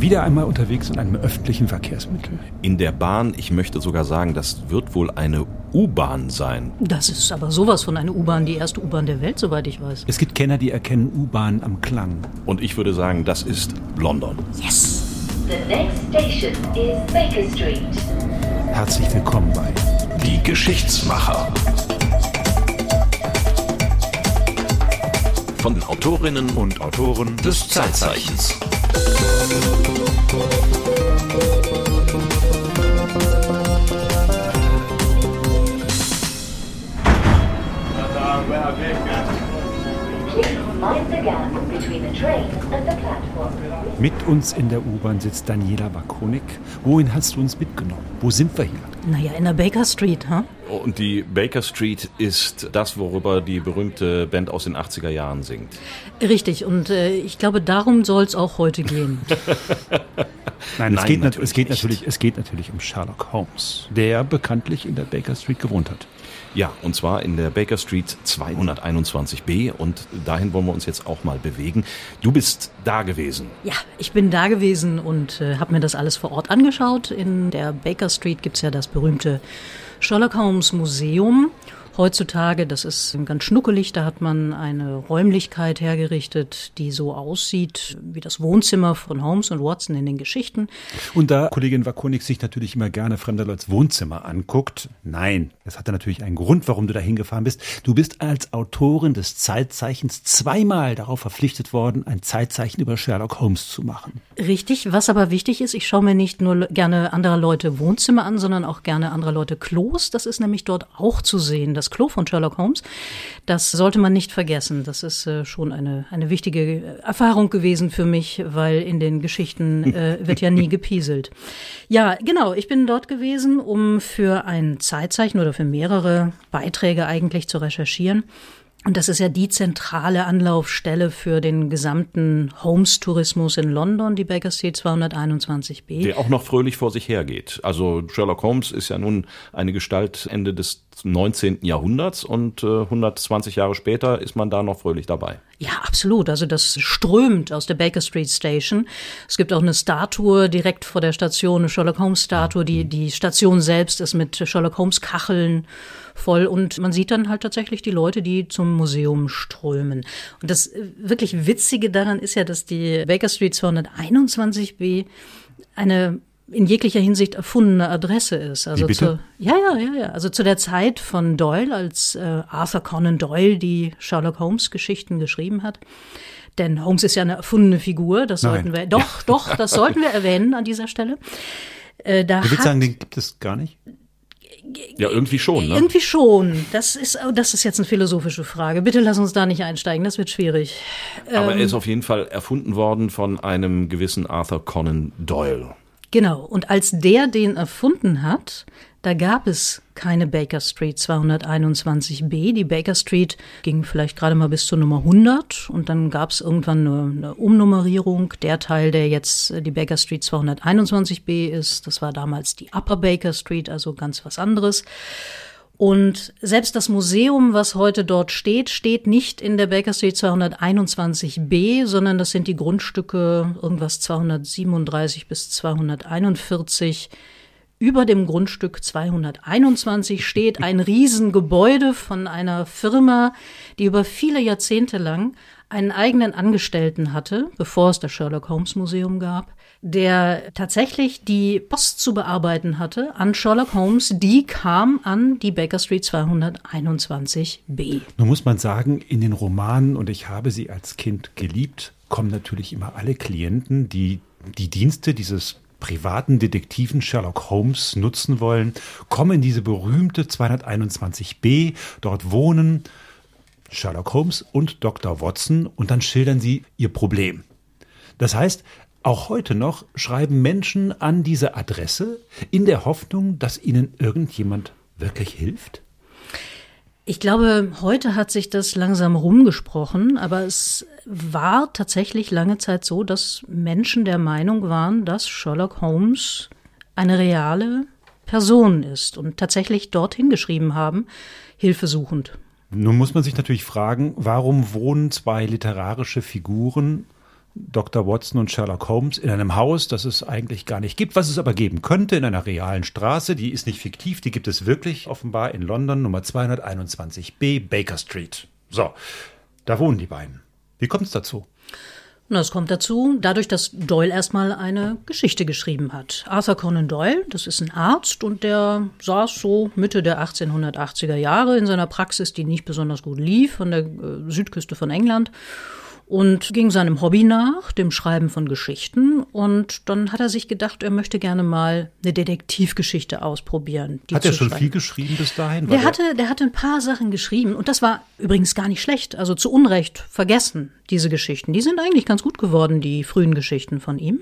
Wieder einmal unterwegs in einem öffentlichen Verkehrsmittel. In der Bahn, ich möchte sogar sagen, das wird wohl eine U-Bahn sein. Das ist aber sowas von einer U-Bahn, die erste U-Bahn der Welt, soweit ich weiß. Es gibt Kenner, die erkennen U-Bahn am Klang. Und ich würde sagen, das ist London. Yes! The next station is Baker Street. Herzlich willkommen bei Die Geschichtsmacher. Von den Autorinnen und Autoren Des Zeitzeichens. Please Mit uns in der U-Bahn sitzt Daniela Bakonik. Wohin hast du uns mitgenommen? Wo sind wir hier? Naja, in der Baker Street, ha? Und die Baker Street ist das, worüber die berühmte Band aus den 80er Jahren singt. Richtig, und äh, ich glaube, darum soll es auch heute gehen. Nein, es, Nein, geht, nat- natürlich es, geht natürlich, es geht natürlich um Sherlock Holmes, der bekanntlich in der Baker Street gewohnt hat. Ja, und zwar in der Baker Street 221b und dahin wollen wir uns jetzt auch mal bewegen. Du bist da gewesen. Ja, ich bin da gewesen und äh, habe mir das alles vor Ort angeschaut. In der Baker Street gibt's ja das berühmte Sherlock Holmes Museum. Heutzutage, das ist ganz schnuckelig, da hat man eine Räumlichkeit hergerichtet, die so aussieht wie das Wohnzimmer von Holmes und Watson in den Geschichten. Und da Kollegin Wakonik sich natürlich immer gerne fremder Leute's Wohnzimmer anguckt, nein, es hatte natürlich einen Grund, warum du da hingefahren bist. Du bist als Autorin des Zeitzeichens zweimal darauf verpflichtet worden, ein Zeitzeichen über Sherlock Holmes zu machen. Richtig, was aber wichtig ist, ich schaue mir nicht nur gerne anderer Leute Wohnzimmer an, sondern auch gerne anderer Leute Klos. Das ist nämlich dort auch zu sehen, das Klo von Sherlock Holmes. Das sollte man nicht vergessen. Das ist äh, schon eine, eine wichtige äh, Erfahrung gewesen für mich, weil in den Geschichten äh, wird ja nie gepieselt. Ja, genau, ich bin dort gewesen, um für ein Zeitzeichen oder für mehrere Beiträge eigentlich zu recherchieren. Und das ist ja die zentrale Anlaufstelle für den gesamten Holmes-Tourismus in London, die Baker Street 221b. Der auch noch fröhlich vor sich hergeht. Also Sherlock Holmes ist ja nun eine Gestalt Ende des 19. Jahrhunderts und äh, 120 Jahre später ist man da noch fröhlich dabei. Ja, absolut. Also das strömt aus der Baker Street Station. Es gibt auch eine Statue direkt vor der Station, eine Sherlock Holmes Statue. Die, die Station selbst ist mit Sherlock Holmes Kacheln voll und man sieht dann halt tatsächlich die Leute, die zum Museum strömen. Und das äh, wirklich Witzige daran ist ja, dass die Baker Street 221b eine in jeglicher Hinsicht erfundene Adresse ist. Also? Zu, ja, ja, ja, ja. Also zu der Zeit von Doyle, als äh, Arthur Conan Doyle die Sherlock Holmes Geschichten geschrieben hat. Denn Holmes ist ja eine erfundene Figur, das Nein. sollten wir, doch, doch, das sollten wir erwähnen an dieser Stelle. Äh, da willst hat, sagen, den gibt es gar nicht? Ja, irgendwie schon, ne? irgendwie schon. Das ist, das ist jetzt eine philosophische Frage. Bitte lass uns da nicht einsteigen, das wird schwierig. Aber ähm, er ist auf jeden Fall erfunden worden von einem gewissen Arthur Conan Doyle. Genau. Und als der den erfunden hat, da gab es keine Baker Street 221b. Die Baker Street ging vielleicht gerade mal bis zur Nummer 100 und dann gab es irgendwann eine, eine Umnummerierung. Der Teil, der jetzt äh, die Baker Street 221b ist, das war damals die Upper Baker Street, also ganz was anderes. Und selbst das Museum, was heute dort steht, steht nicht in der Baker Street 221b, sondern das sind die Grundstücke irgendwas 237 bis 241. Über dem Grundstück 221 steht ein Riesengebäude von einer Firma, die über viele Jahrzehnte lang einen eigenen Angestellten hatte, bevor es das Sherlock Holmes Museum gab, der tatsächlich die Post zu bearbeiten hatte an Sherlock Holmes. Die kam an die Baker Street 221b. Nun muss man sagen, in den Romanen, und ich habe sie als Kind geliebt, kommen natürlich immer alle Klienten, die die Dienste dieses privaten Detektiven Sherlock Holmes nutzen wollen, kommen in diese berühmte 221b, dort wohnen Sherlock Holmes und Dr. Watson und dann schildern sie ihr Problem. Das heißt, auch heute noch schreiben Menschen an diese Adresse in der Hoffnung, dass ihnen irgendjemand wirklich hilft? Ich glaube, heute hat sich das langsam rumgesprochen, aber es war tatsächlich lange Zeit so, dass Menschen der Meinung waren, dass Sherlock Holmes eine reale Person ist und tatsächlich dorthin geschrieben haben, hilfesuchend. Nun muss man sich natürlich fragen, warum wohnen zwei literarische Figuren Dr. Watson und Sherlock Holmes in einem Haus, das es eigentlich gar nicht gibt, was es aber geben könnte, in einer realen Straße. Die ist nicht fiktiv, die gibt es wirklich offenbar in London, Nummer 221b, Baker Street. So, da wohnen die beiden. Wie kommt es dazu? Na, es kommt dazu, dadurch, dass Doyle erstmal eine Geschichte geschrieben hat. Arthur Conan Doyle, das ist ein Arzt und der saß so Mitte der 1880er Jahre in seiner Praxis, die nicht besonders gut lief, an der äh, Südküste von England und ging seinem Hobby nach, dem Schreiben von Geschichten. Und dann hat er sich gedacht, er möchte gerne mal eine Detektivgeschichte ausprobieren. Hat er schon schreiben. viel geschrieben bis dahin? War Der hatte, der hatte ein paar Sachen geschrieben und das war übrigens gar nicht schlecht. Also zu Unrecht vergessen, diese Geschichten. Die sind eigentlich ganz gut geworden, die frühen Geschichten von ihm.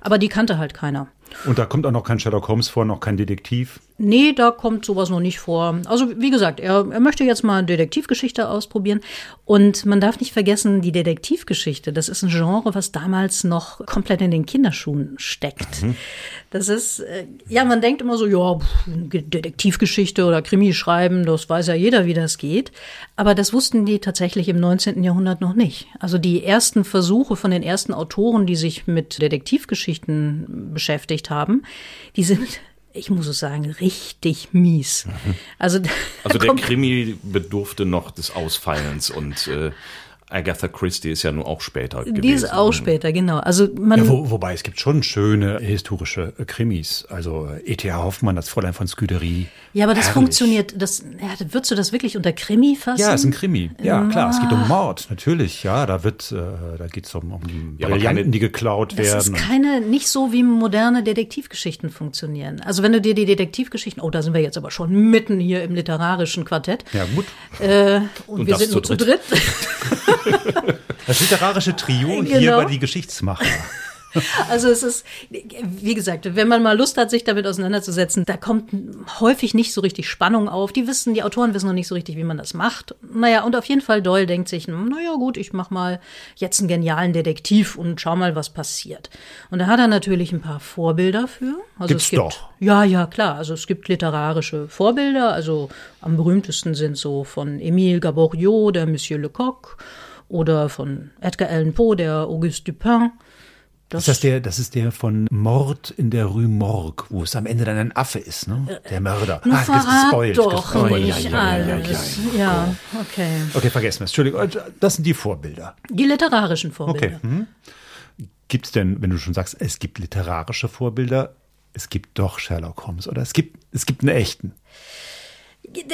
Aber die kannte halt keiner. Und da kommt auch noch kein Sherlock Holmes vor, noch kein Detektiv. Nee, da kommt sowas noch nicht vor. Also wie gesagt, er, er möchte jetzt mal Detektivgeschichte ausprobieren. Und man darf nicht vergessen, die Detektivgeschichte, das ist ein Genre, was damals noch komplett in den Kinderschuhen steckt. Das ist, äh, ja, man denkt immer so, ja, Detektivgeschichte oder Krimi schreiben, das weiß ja jeder, wie das geht. Aber das wussten die tatsächlich im 19. Jahrhundert noch nicht. Also die ersten Versuche von den ersten Autoren, die sich mit Detektivgeschichten beschäftigt haben, die sind ich muss es sagen, richtig mies. Also, da Also der Krimi bedurfte noch des Ausfallens und äh, Agatha Christie ist ja nun auch später gewesen. die ist auch später, genau. Also man, Ja, wo, wobei es gibt schon schöne historische äh, Krimis. Also äh, E.T.A. Hoffmann, das Fräulein von Scuderie. ja, aber das Herrlich. funktioniert. Das, ja, würdest du das wirklich unter Krimi fassen? Ja, ist ein Krimi. Ja, klar, es geht um Mord, natürlich. Ja, da wird, äh, da geht es um, um Ja, aber Brillanten, keine- die geklaut Das werden. ist keine, nicht so wie moderne Detektivgeschichten funktionieren. Also wenn du dir die Detektivgeschichten, oh, da sind wir jetzt aber schon mitten hier im literarischen Quartett. ja, gut. Äh, und, Und wir das sind nur zu dritt. dritt. Das literarische Trio hier Genau. war die Geschichtsmacher. Also es ist, wie gesagt, wenn man mal Lust hat, sich damit auseinanderzusetzen, da kommt häufig nicht so richtig Spannung auf. Die wissen, die Autoren wissen noch nicht so richtig, wie man das macht. Naja, und auf jeden Fall Doyle denkt sich, hm, naja gut, ich mach mal jetzt einen genialen Detektiv und schau mal, was passiert. Und da hat er natürlich ein paar Vorbilder für. Also Gibt's es gibt, doch. Ja, ja, klar. Also es gibt literarische Vorbilder. Also am berühmtesten sind so von Émile Gaboriau, der Monsieur Lecoq, oder von Edgar Allan Poe, der Auguste Dupin. Das, Ist das der, das ist der von Mord in der Rue Morgue, wo es am Ende dann ein Affe ist, ne? Der Mörder. Nun Ah, gespoilt, doch gespoilt. nicht Ja, ja, ja, ja, alles. Ja, okay. Okay, vergessen wir es. Entschuldigung, äh, das sind die Vorbilder. Die literarischen Vorbilder. Okay. Mhm. Gibt es denn, wenn du schon sagst, es gibt literarische Vorbilder, es gibt doch Sherlock Holmes, oder? Es gibt, es gibt einen echten.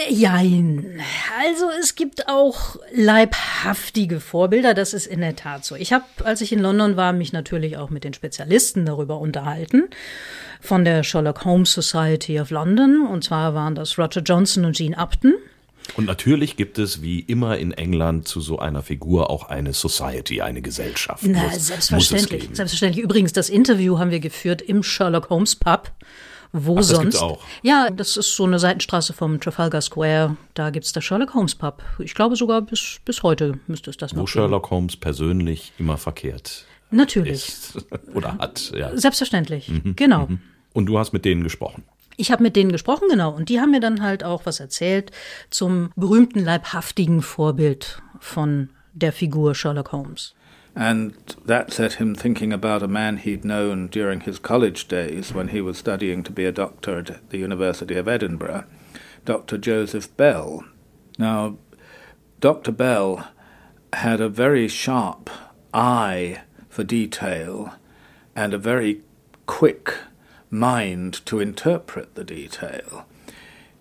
Jein. Also es gibt auch leibhaftige Vorbilder, das ist in der Tat so. Ich habe, als ich in London war, mich natürlich auch mit den Spezialisten darüber unterhalten, von der Sherlock Holmes Society of London. Und zwar waren das Roger Johnson und Jean Upton. Und natürlich gibt es wie immer in England zu so einer Figur auch eine Society, eine Gesellschaft. Na, Muss- muss selbstverständlich. geben. Selbstverständlich. Übrigens, das Interview haben wir geführt im Sherlock Holmes Pub. Wo das sonst? gibt's auch? Ja, das ist so eine Seitenstraße vom Trafalgar Square. Da gibt's das Sherlock Holmes Pub. Ich glaube sogar bis, bis heute müsste es das Wo noch geben. Sherlock Holmes persönlich immer verkehrt Natürlich. ist oder hat. Ja. Selbstverständlich. Mhm. Genau. Und du hast mit denen gesprochen. Ich habe mit denen gesprochen, genau. Und die haben mir dann halt auch was erzählt zum berühmten leibhaftigen Vorbild von der Figur Sherlock Holmes. And that set him thinking about a man he'd known during his college days when he was studying to be a doctor at the University of Edinburgh, Dr. Joseph Bell. Now, Dr. Bell had a very sharp eye for detail and a very quick mind to interpret the detail.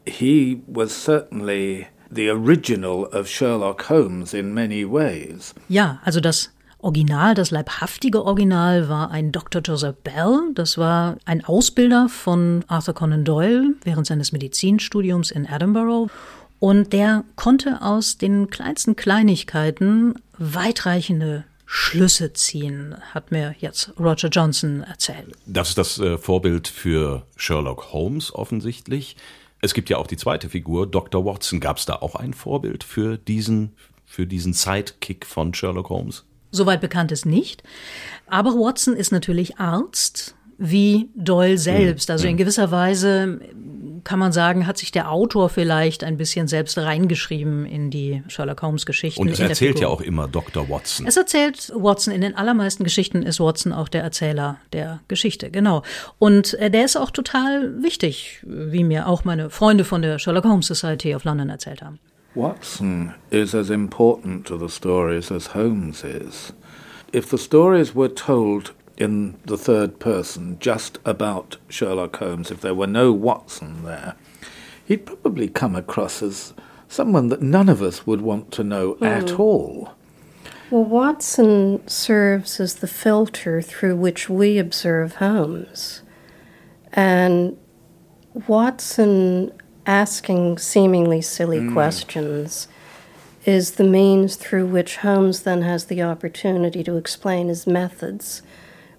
He was certainly the original of Sherlock Holmes in many ways. Ja, also das Original, das leibhaftige Original war ein Dr. Joseph Bell. Das war ein Ausbilder von Arthur Conan Doyle während seines Medizinstudiums in Edinburgh. Und der konnte aus den kleinsten Kleinigkeiten weitreichende Schlüsse ziehen, hat mir jetzt Roger Johnson erzählt. Das ist das äh, Vorbild für Sherlock Holmes offensichtlich. Es gibt ja auch die zweite Figur, Dr. Watson. Gab es da auch ein Vorbild für diesen, für diesen Sidekick von Sherlock Holmes? Soweit bekannt ist nicht. Aber Watson ist natürlich Arzt wie Doyle selbst. Also in gewisser Weise kann man sagen, hat sich der Autor vielleicht ein bisschen selbst reingeschrieben in die Sherlock Holmes Geschichten. Und es erzählt ja auch immer Dr. Watson. Es erzählt Watson. In den allermeisten Geschichten ist Watson auch der Erzähler der Geschichte, genau. Und äh, der ist auch total wichtig, wie mir auch meine Freunde von der Sherlock Holmes Society of London erzählt haben. Watson is as important to the stories as Holmes is. If the stories were told in the third person just about Sherlock Holmes, if there were no Watson there, he'd probably come across as someone that none of us would want to know mm. at all. Well, Watson serves as the filter through which we observe Holmes. And Watson asking seemingly silly mm. questions is the means through which Holmes then has the opportunity to explain his methods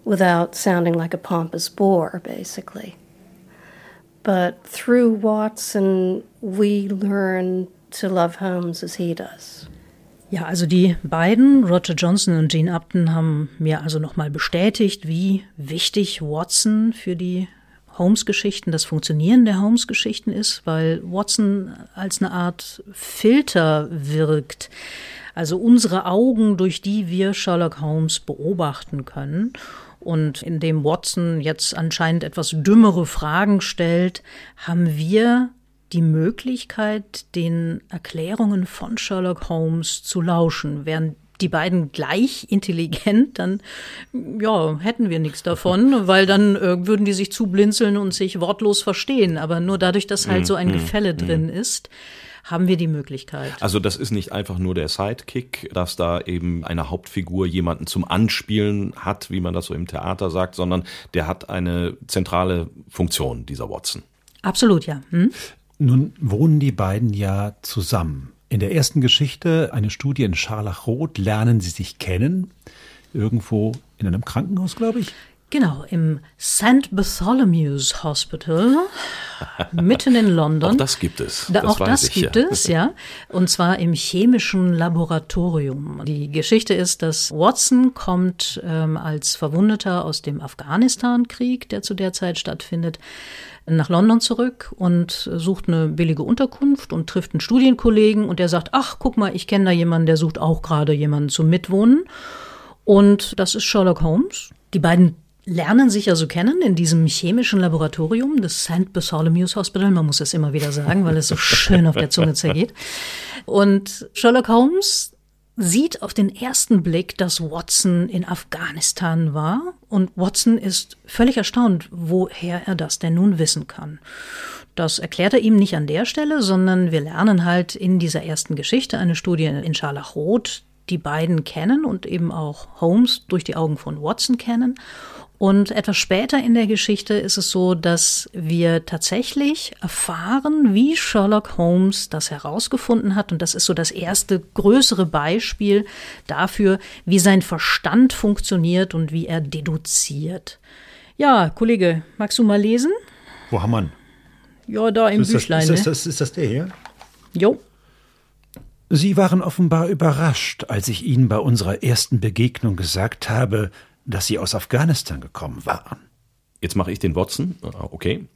without sounding like a pompous bore, basically. But through Watson, we learn to love Holmes as he does. Ja, also die beiden, Roger Johnson und Gene Upton, haben mir also nochmal bestätigt, wie wichtig Watson für die Holmes-Geschichten, das Funktionieren der Holmes-Geschichten ist, weil Watson als eine Art Filter wirkt. Also unsere Augen, durch die wir Sherlock Holmes beobachten können. Und indem Watson jetzt anscheinend etwas dümmere Fragen stellt, haben wir die Möglichkeit, den Erklärungen von Sherlock Holmes zu lauschen, während die beiden gleich intelligent, dann ja, hätten wir nichts davon, weil dann äh, würden die sich zublinzeln und sich wortlos verstehen. Aber nur dadurch, dass halt mm, so ein mm, Gefälle mm. drin ist, haben wir die Möglichkeit. Also das ist nicht einfach nur der Sidekick, dass da eben eine Hauptfigur jemanden zum Anspielen hat, wie man das so im Theater sagt, sondern der hat eine zentrale Funktion, dieser Watson. Absolut, ja. Hm? Nun wohnen die beiden ja zusammen. In der ersten Geschichte, eine Studie in Scharlachrot, lernen sie sich kennen. Irgendwo in einem Krankenhaus, glaube ich. Genau, im St. Bartholomew's Hospital, mitten in London. Auch das gibt es. Da, das auch das ich, gibt ja. es, ja. Und zwar im chemischen Laboratorium. Die Geschichte ist, dass Watson kommt ähm, als Verwundeter aus dem Afghanistan-Krieg, der zu der Zeit stattfindet, nach London zurück und sucht eine billige Unterkunft und trifft einen Studienkollegen und der sagt, ach, guck mal, ich kenne da jemanden, der sucht auch gerade jemanden zum Mitwohnen. Und das ist Sherlock Holmes. Die beiden lernen sich also kennen in diesem chemischen Laboratorium des St. Bartholomew's Hospital. Man muss es immer wieder sagen, weil es so schön auf der Zunge zergeht. Und Sherlock Holmes sieht auf den ersten Blick, dass Watson in Afghanistan war und Watson ist völlig erstaunt, woher er das denn nun wissen kann. Das erklärt er ihm nicht an der Stelle, sondern wir lernen halt in dieser ersten Geschichte eine Studie in Scharlachrot, die beiden kennen und eben auch Holmes durch die Augen von Watson kennen und etwas später in der Geschichte ist es so, dass wir tatsächlich erfahren, wie Sherlock Holmes das herausgefunden hat. Und das ist so das erste größere Beispiel dafür, wie sein Verstand funktioniert und wie er deduziert. Ja, Kollege, magst du mal lesen? Wo haben wir Ja, da im ist Büchlein. Das, ist, das, ist das der hier? Jo. Sie waren offenbar überrascht, als ich Ihnen bei unserer ersten Begegnung gesagt habe, dass Sie aus Afghanistan gekommen waren. Jetzt mache ich den Watson. Ah, okay.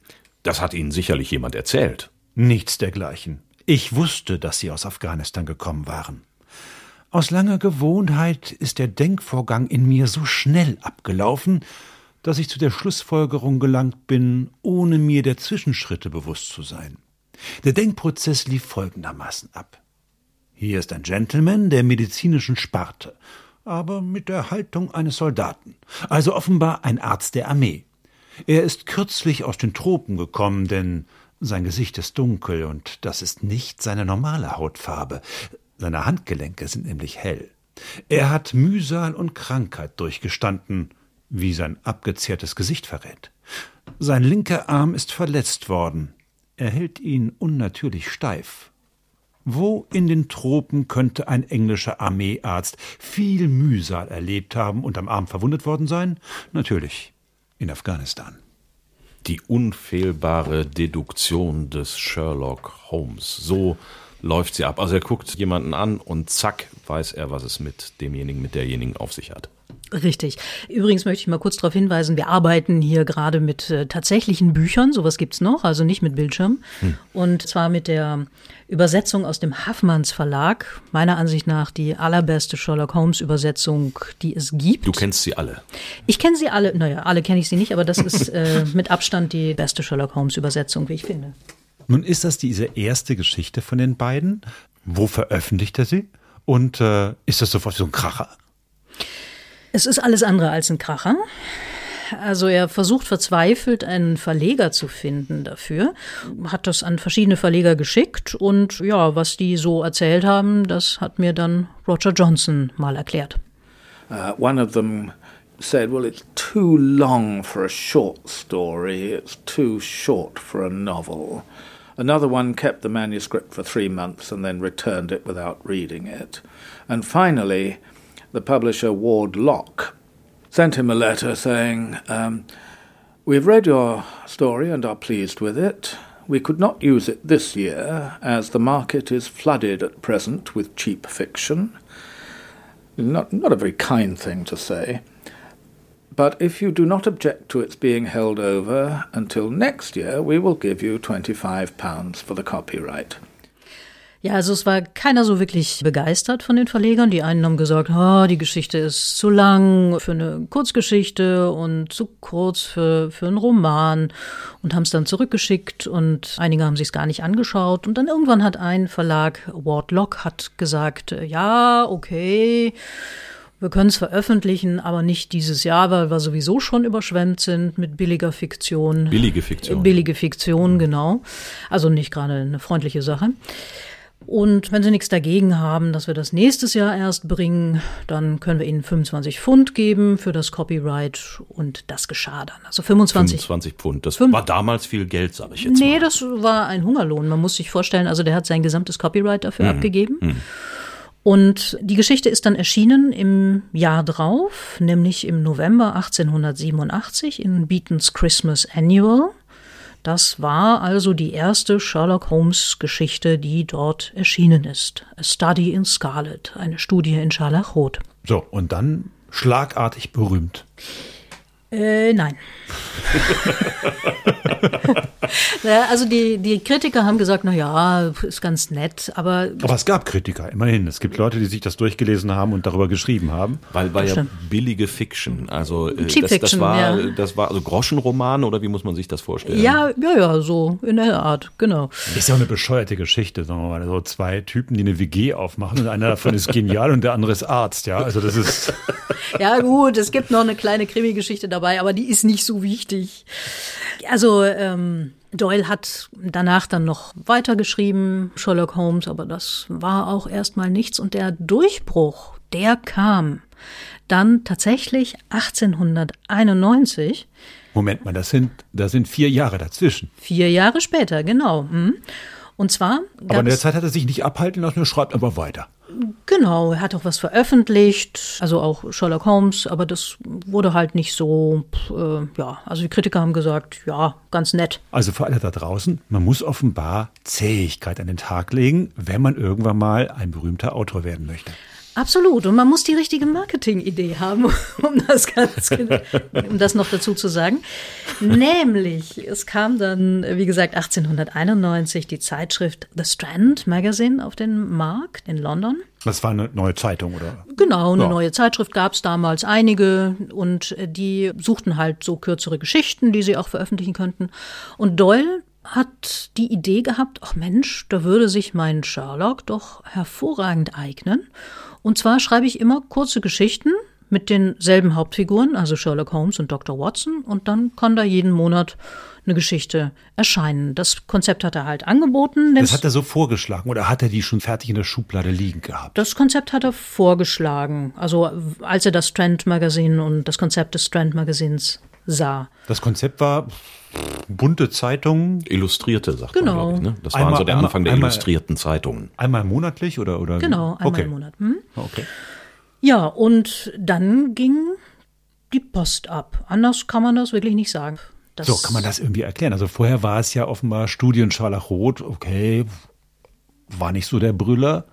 Das hat Ihnen sicherlich jemand erzählt. Nichts dergleichen. Ich wusste, dass Sie aus Afghanistan gekommen waren. Aus langer Gewohnheit ist der Denkvorgang in mir so schnell abgelaufen, dass ich zu der Schlussfolgerung gelangt bin, ohne mir der Zwischenschritte bewusst zu sein. Der Denkprozess lief folgendermaßen ab. Hier ist ein Gentleman der medizinischen Sparte aber mit der Haltung eines Soldaten, also offenbar ein Arzt der Armee. Er ist kürzlich aus den Tropen gekommen, denn sein Gesicht ist dunkel und das ist nicht seine normale Hautfarbe. Seine Handgelenke sind nämlich hell. Er hat Mühsal und Krankheit durchgestanden, wie sein abgezehrtes Gesicht verrät. Sein linker Arm ist verletzt worden. Er hält ihn unnatürlich steif. Wo in den Tropen könnte ein englischer Armeearzt viel Mühsal erlebt haben und am Arm verwundet worden sein? Natürlich in Afghanistan. Die unfehlbare Deduktion des Sherlock Holmes. So läuft sie ab. Also er guckt jemanden an und zack weiß er, was es mit demjenigen, mit derjenigen auf sich hat. Richtig. Übrigens möchte ich mal kurz darauf hinweisen, wir arbeiten hier gerade mit äh, tatsächlichen Büchern, sowas gibt's noch, also nicht mit Bildschirm. Hm. Und zwar mit der Übersetzung aus dem Haffmanns Verlag, meiner Ansicht nach die allerbeste Sherlock Holmes Übersetzung, die es gibt. Du kennst sie alle. Ich kenne sie alle, naja, alle kenne ich sie nicht, aber das ist äh, mit Abstand die beste Sherlock Holmes Übersetzung, wie ich finde. Nun ist das diese erste Geschichte von den beiden. Wo veröffentlicht er sie? Und äh, ist das sofort so ein Kracher? Es ist alles andere als ein Kracher. Also er versucht verzweifelt einen Verleger zu finden dafür, hat das an verschiedene Verleger geschickt und ja, was die so erzählt haben, das hat mir dann Roger Johnson mal erklärt. Uh, one of them said, well, it's too long for a short story, it's too short for a novel. Another one kept the manuscript for three months and then returned it without reading it. And finally, the publisher Ward Locke sent him a letter saying, um, We've read your story and are pleased with it. We could not use it this year, as the market is flooded at present with cheap fiction. Not, not a very kind thing to say. But if you do not object to its being held over until next year, we will give you £25 for the copyright. Ja, also es war keiner so wirklich begeistert von den Verlegern. Die einen haben gesagt, oh, die Geschichte ist zu lang für eine Kurzgeschichte und zu kurz für, für einen Roman und haben es dann zurückgeschickt und einige haben sich es gar nicht angeschaut. Und dann irgendwann hat ein Verlag, Ward Lock, hat gesagt, ja, okay, wir können es veröffentlichen, aber nicht dieses Jahr, weil wir sowieso schon überschwemmt sind mit billiger Fiktion. Billige Fiktion. Billige Fiktion, genau. Also nicht gerade eine freundliche Sache. Und wenn Sie nichts dagegen haben, dass wir das nächstes Jahr erst bringen, dann können wir Ihnen 25 Pfund geben für das Copyright und das geschah dann. Also 25. 25 Pfund. Das war damals viel Geld, sage ich jetzt nee, mal. Nee, das war ein Hungerlohn. Man muss sich vorstellen, also der hat sein gesamtes Copyright dafür mhm. abgegeben. Mhm. Und die Geschichte ist dann erschienen im Jahr drauf, nämlich im November 1887 in Beatons Christmas Annual. Das war also die erste Sherlock Holmes Geschichte, die dort erschienen ist. A Study in Scarlet, eine Studie in Scharlachrot. So, und dann schlagartig berühmt. Äh, nein. naja, also die, die Kritiker haben gesagt, na ja, ist ganz nett, aber. Aber es gab Kritiker, immerhin. Es gibt Leute, die sich das durchgelesen haben und darüber geschrieben haben. Weil war ja billige Fiction. Also äh, Cheap das, Fiction, das war, ja. das war also Groschenroman oder wie muss man sich das vorstellen? Ja, ja, ja, so in der Art, genau. Ist ja auch eine bescheuerte Geschichte, sagen wir mal. So zwei Typen, die eine WG aufmachen und einer davon ist genial und der andere ist Arzt, ja. Also das ist. ja, gut, es gibt noch eine kleine Krimi-Geschichte dabei, aber die ist nicht so wichtig. Also, ähm, Doyle hat danach dann noch weitergeschrieben, Sherlock Holmes, aber das war auch erstmal nichts. Und der Durchbruch, der kam dann tatsächlich 1891. Moment mal, das sind, das sind vier Jahre dazwischen. Vier Jahre später, genau. Mhm. Und zwar. Aber in der Zeit hat er sich nicht abhalten lassen, er schreibt aber weiter. Genau, er hat auch was veröffentlicht, also auch Sherlock Holmes, aber das wurde halt nicht so, äh, ja, also die Kritiker haben gesagt, ja, ganz nett. Also für alle da draußen, man muss offenbar Zähigkeit an den Tag legen, wenn man irgendwann mal ein berühmter Autor werden möchte. Absolut. Und man muss die richtige Marketingidee haben, um das ganz, um das noch dazu zu sagen. Nämlich, es kam dann, wie gesagt, 1891 die Zeitschrift The Strand Magazine auf den Markt in London. Das war eine neue Zeitung, oder? Genau, eine Ja. neue Zeitschrift gab es damals einige und die suchten halt so kürzere Geschichten, die sie auch veröffentlichen könnten. Und Doyle hat die Idee gehabt, ach Mensch, da würde sich mein Sherlock doch hervorragend eignen. Und zwar schreibe ich immer kurze Geschichten mit denselben Hauptfiguren, also Sherlock Holmes und Dr. Watson, und dann kann da jeden Monat eine Geschichte erscheinen. Das Konzept hat er halt angeboten. Das hat er so vorgeschlagen oder hat er die schon fertig in der Schublade liegen gehabt? Das Konzept hat er vorgeschlagen. Also als er das Strand Magazine und das Konzept des Strand Magazins sah. Das Konzept war bunte Zeitungen, Illustrierte, sagt Genau. man, glaube ich. Ne? Das war Einmal- so der einmal- Anfang der einmal- illustrierten Zeitungen. einmal monatlich oder? oder Genau, einmal okay. im Monat. Hm? Okay. Ja, und dann ging die Post ab. Anders kann man das wirklich nicht sagen. Das So, kann man das irgendwie erklären? Also vorher war es ja offenbar Studien Scharlachrot, okay, war nicht so der Brüller,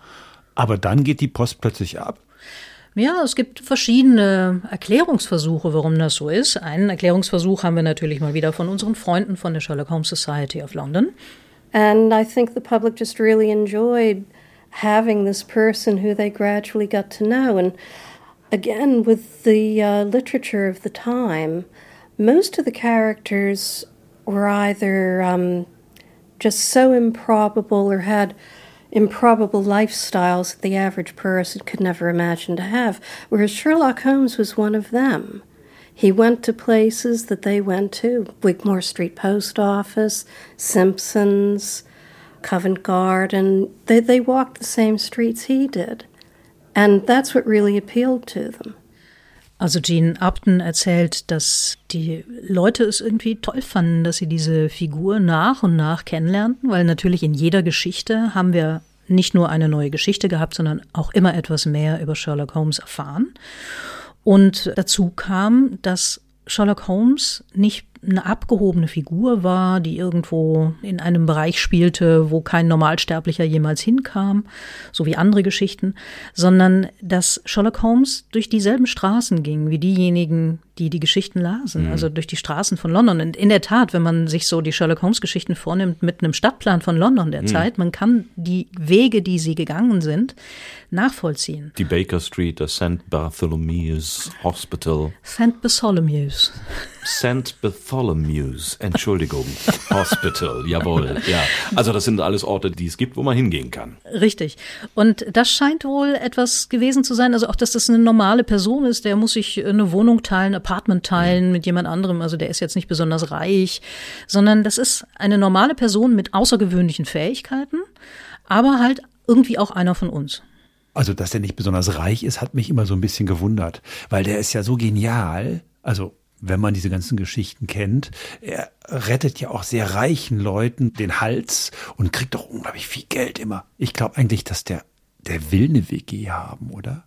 aber dann geht die Post plötzlich ab. Ja, es gibt verschiedene Erklärungsversuche, warum das so ist. Einen Erklärungsversuch haben wir natürlich mal wieder von unseren Freunden von der Sherlock Holmes Society of London. And I think the public just really enjoyed having this person who they gradually got to know. And again, with the uh, literature of the time, most of the characters were either um, just so improbable or had improbable lifestyles that the average person could never imagine to have, whereas Sherlock Holmes was one of them. He went to places that they went to Wigmore Street Post Office, Simpson's, Covent Garden. They, they walked the same streets he did. And that's what really appealed to them. Also Jean Upton erzählt, dass die Leute es irgendwie toll fanden, dass sie diese Figur nach und nach kennenlernten, weil natürlich in jeder Geschichte haben wir nicht nur eine neue Geschichte gehabt, sondern auch immer etwas mehr über Sherlock Holmes erfahren. Und dazu kam, dass Sherlock Holmes nicht eine abgehobene Figur war, die irgendwo in einem Bereich spielte, wo kein Normalsterblicher jemals hinkam, so wie andere Geschichten, sondern dass Sherlock Holmes durch dieselben Straßen ging wie diejenigen, die die Geschichten lasen, mhm. also durch die Straßen von London. Und in der Tat, wenn man sich so die Sherlock Holmes Geschichten vornimmt mit einem Stadtplan von London der mhm. Zeit, man kann die Wege, die sie gegangen sind, nachvollziehen. Die Baker Street, das St. Bartholomew's Hospital. St. Bartholomew's. St. Bartholomew's, Entschuldigung, Hospital, jawohl, ja. Also das sind alles Orte, die es gibt, wo man hingehen kann. Richtig. Und das scheint wohl etwas gewesen zu sein, also auch, dass das eine normale Person ist, der muss sich eine Wohnung teilen, Apartment teilen mit jemand anderem, also der ist jetzt nicht besonders reich, sondern das ist eine normale Person mit außergewöhnlichen Fähigkeiten, aber halt irgendwie auch einer von uns. Also, dass der nicht besonders reich ist, hat mich immer so ein bisschen gewundert, weil der ist ja so genial. Also, wenn man diese ganzen Geschichten kennt, er rettet ja auch sehr reichen Leuten den Hals und kriegt doch unglaublich viel Geld immer. Ich glaube eigentlich, dass der, der will eine WG haben, oder?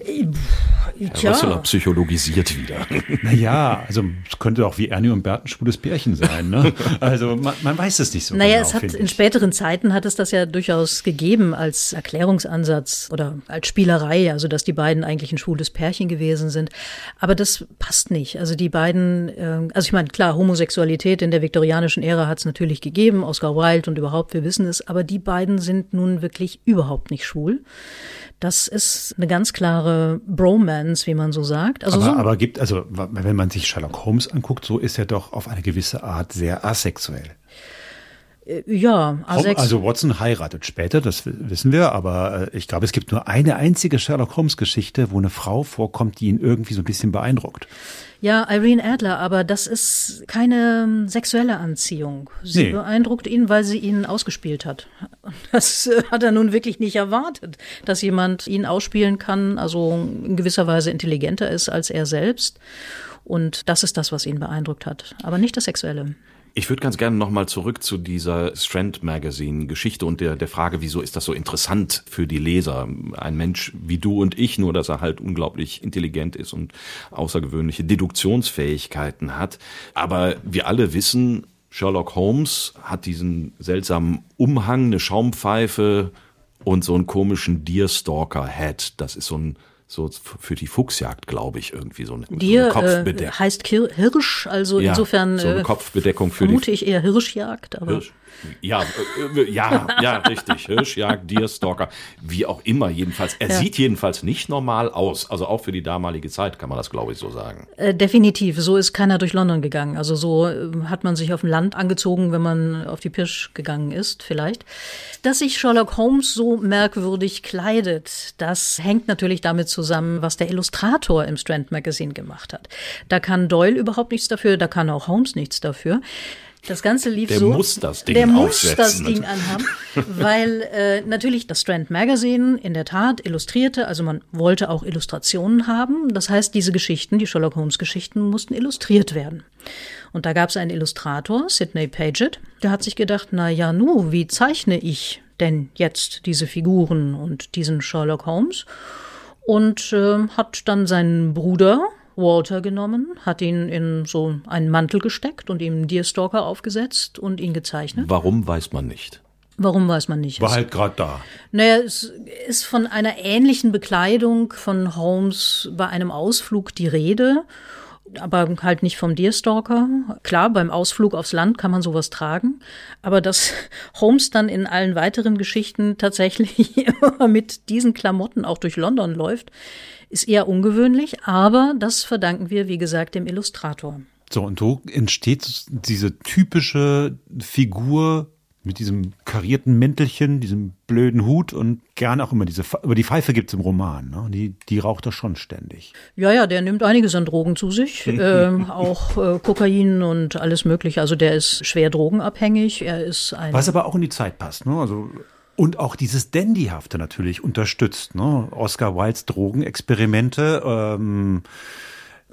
Herr Rösseler psychologisiert wieder. Naja, also es könnte auch wie Ernie und Bert ein schwules Pärchen sein. Ne? Also man, man weiß es nicht so naja, genau. Naja, es hat in späteren Zeiten hat es das ja durchaus gegeben als Erklärungsansatz oder als Spielerei, also dass die beiden eigentlich ein schwules Pärchen gewesen sind. Aber das passt nicht. Also die beiden, äh, also ich meine, klar, Homosexualität in der viktorianischen Ära hat es natürlich gegeben, Oscar Wilde und überhaupt, wir wissen es, aber die beiden sind nun wirklich überhaupt nicht schwul. Das ist eine ganz klare Bromance, wie man so sagt. Also aber, so aber gibt, also wenn man sich Sherlock Holmes anguckt, so ist er doch auf eine gewisse Art sehr asexuell. Äh, ja, Asex also Watson heiratet später, das wissen wir, aber äh, ich glaube, es gibt nur eine einzige Sherlock Holmes Geschichte, wo eine Frau vorkommt, die ihn irgendwie so ein bisschen beeindruckt. Ja, Irene Adler, aber das ist keine ähm, sexuelle Anziehung. Sie nee. beeindruckt ihn, weil sie ihn ausgespielt hat. Das äh, hat er nun wirklich nicht erwartet, dass jemand ihn ausspielen kann, also in gewisser Weise intelligenter ist als er selbst. Und das ist das, was ihn beeindruckt hat, aber nicht das Sexuelle. Ich würde ganz gerne nochmal zurück zu dieser Strand Magazine Geschichte und der, der Frage, wieso ist das so interessant für die Leser? Ein Mensch wie du und ich, nur dass er halt unglaublich intelligent ist und außergewöhnliche Deduktionsfähigkeiten hat. Aber wir alle wissen, Sherlock Holmes hat diesen seltsamen Umhang, eine Schaumpfeife und so einen komischen Deerstalker-Hat. Das ist so ein so für die Fuchsjagd, glaube ich, irgendwie so eine, Dir, so eine Kopfbedeckung. Äh, heißt Hirsch, also ja, insofern so eine äh, Kopfbedeckung für vermute die, ich eher Hirschjagd, aber Hirsch. Ja, äh, äh, ja, ja, richtig. Hirschjagd, Deerstalker, wie auch immer jedenfalls. Er ja. sieht jedenfalls nicht normal aus. Also auch für die damalige Zeit kann man das, glaube ich, so sagen. Äh, definitiv. So ist keiner durch London gegangen. Also so äh, hat man sich auf dem Land angezogen, wenn man auf die Pirsch gegangen ist, vielleicht. Dass sich Sherlock Holmes so merkwürdig kleidet, das hängt natürlich damit zusammen, was der Illustrator im Strand Magazine gemacht hat. Da kann Doyle überhaupt nichts dafür, da kann auch Holmes nichts dafür. Das Ganze lief der so. Der muss das Ding Der muss das Ding anhaben, weil äh, natürlich das Strand Magazine in der Tat illustrierte, also man wollte auch Illustrationen haben. Das heißt, diese Geschichten, die Sherlock Holmes Geschichten, mussten illustriert werden. Und da gab es einen Illustrator, Sidney Paget, der hat sich gedacht, na ja, nu, wie zeichne ich denn jetzt diese Figuren und diesen Sherlock Holmes? Und äh, hat dann seinen Bruder Walter genommen, hat ihn in so einen Mantel gesteckt und ihm Deerstalker aufgesetzt und ihn gezeichnet. Warum weiß man nicht? Warum weiß man nicht. War halt gerade da. Naja, es ist von einer ähnlichen Bekleidung von Holmes bei einem Ausflug die Rede, aber halt nicht vom Deerstalker. Klar, beim Ausflug aufs Land kann man sowas tragen, aber dass Holmes dann in allen weiteren Geschichten tatsächlich mit diesen Klamotten auch durch London läuft, ist eher ungewöhnlich, aber das verdanken wir, wie gesagt, dem Illustrator. So, und so entsteht diese typische Figur mit diesem karierten Mäntelchen, diesem blöden Hut und gern auch immer diese, aber die Pfeife gibt's im Roman, ne? Die, die raucht er schon ständig. Ja, ja, der nimmt einiges an Drogen zu sich, ähm, auch äh, Kokain und alles mögliche. Also der ist schwer drogenabhängig. Er ist ein Was aber auch in die Zeit passt, ne? Also, und auch dieses Dandyhafte natürlich unterstützt, ne? Oscar Wildes Drogenexperimente, ähm,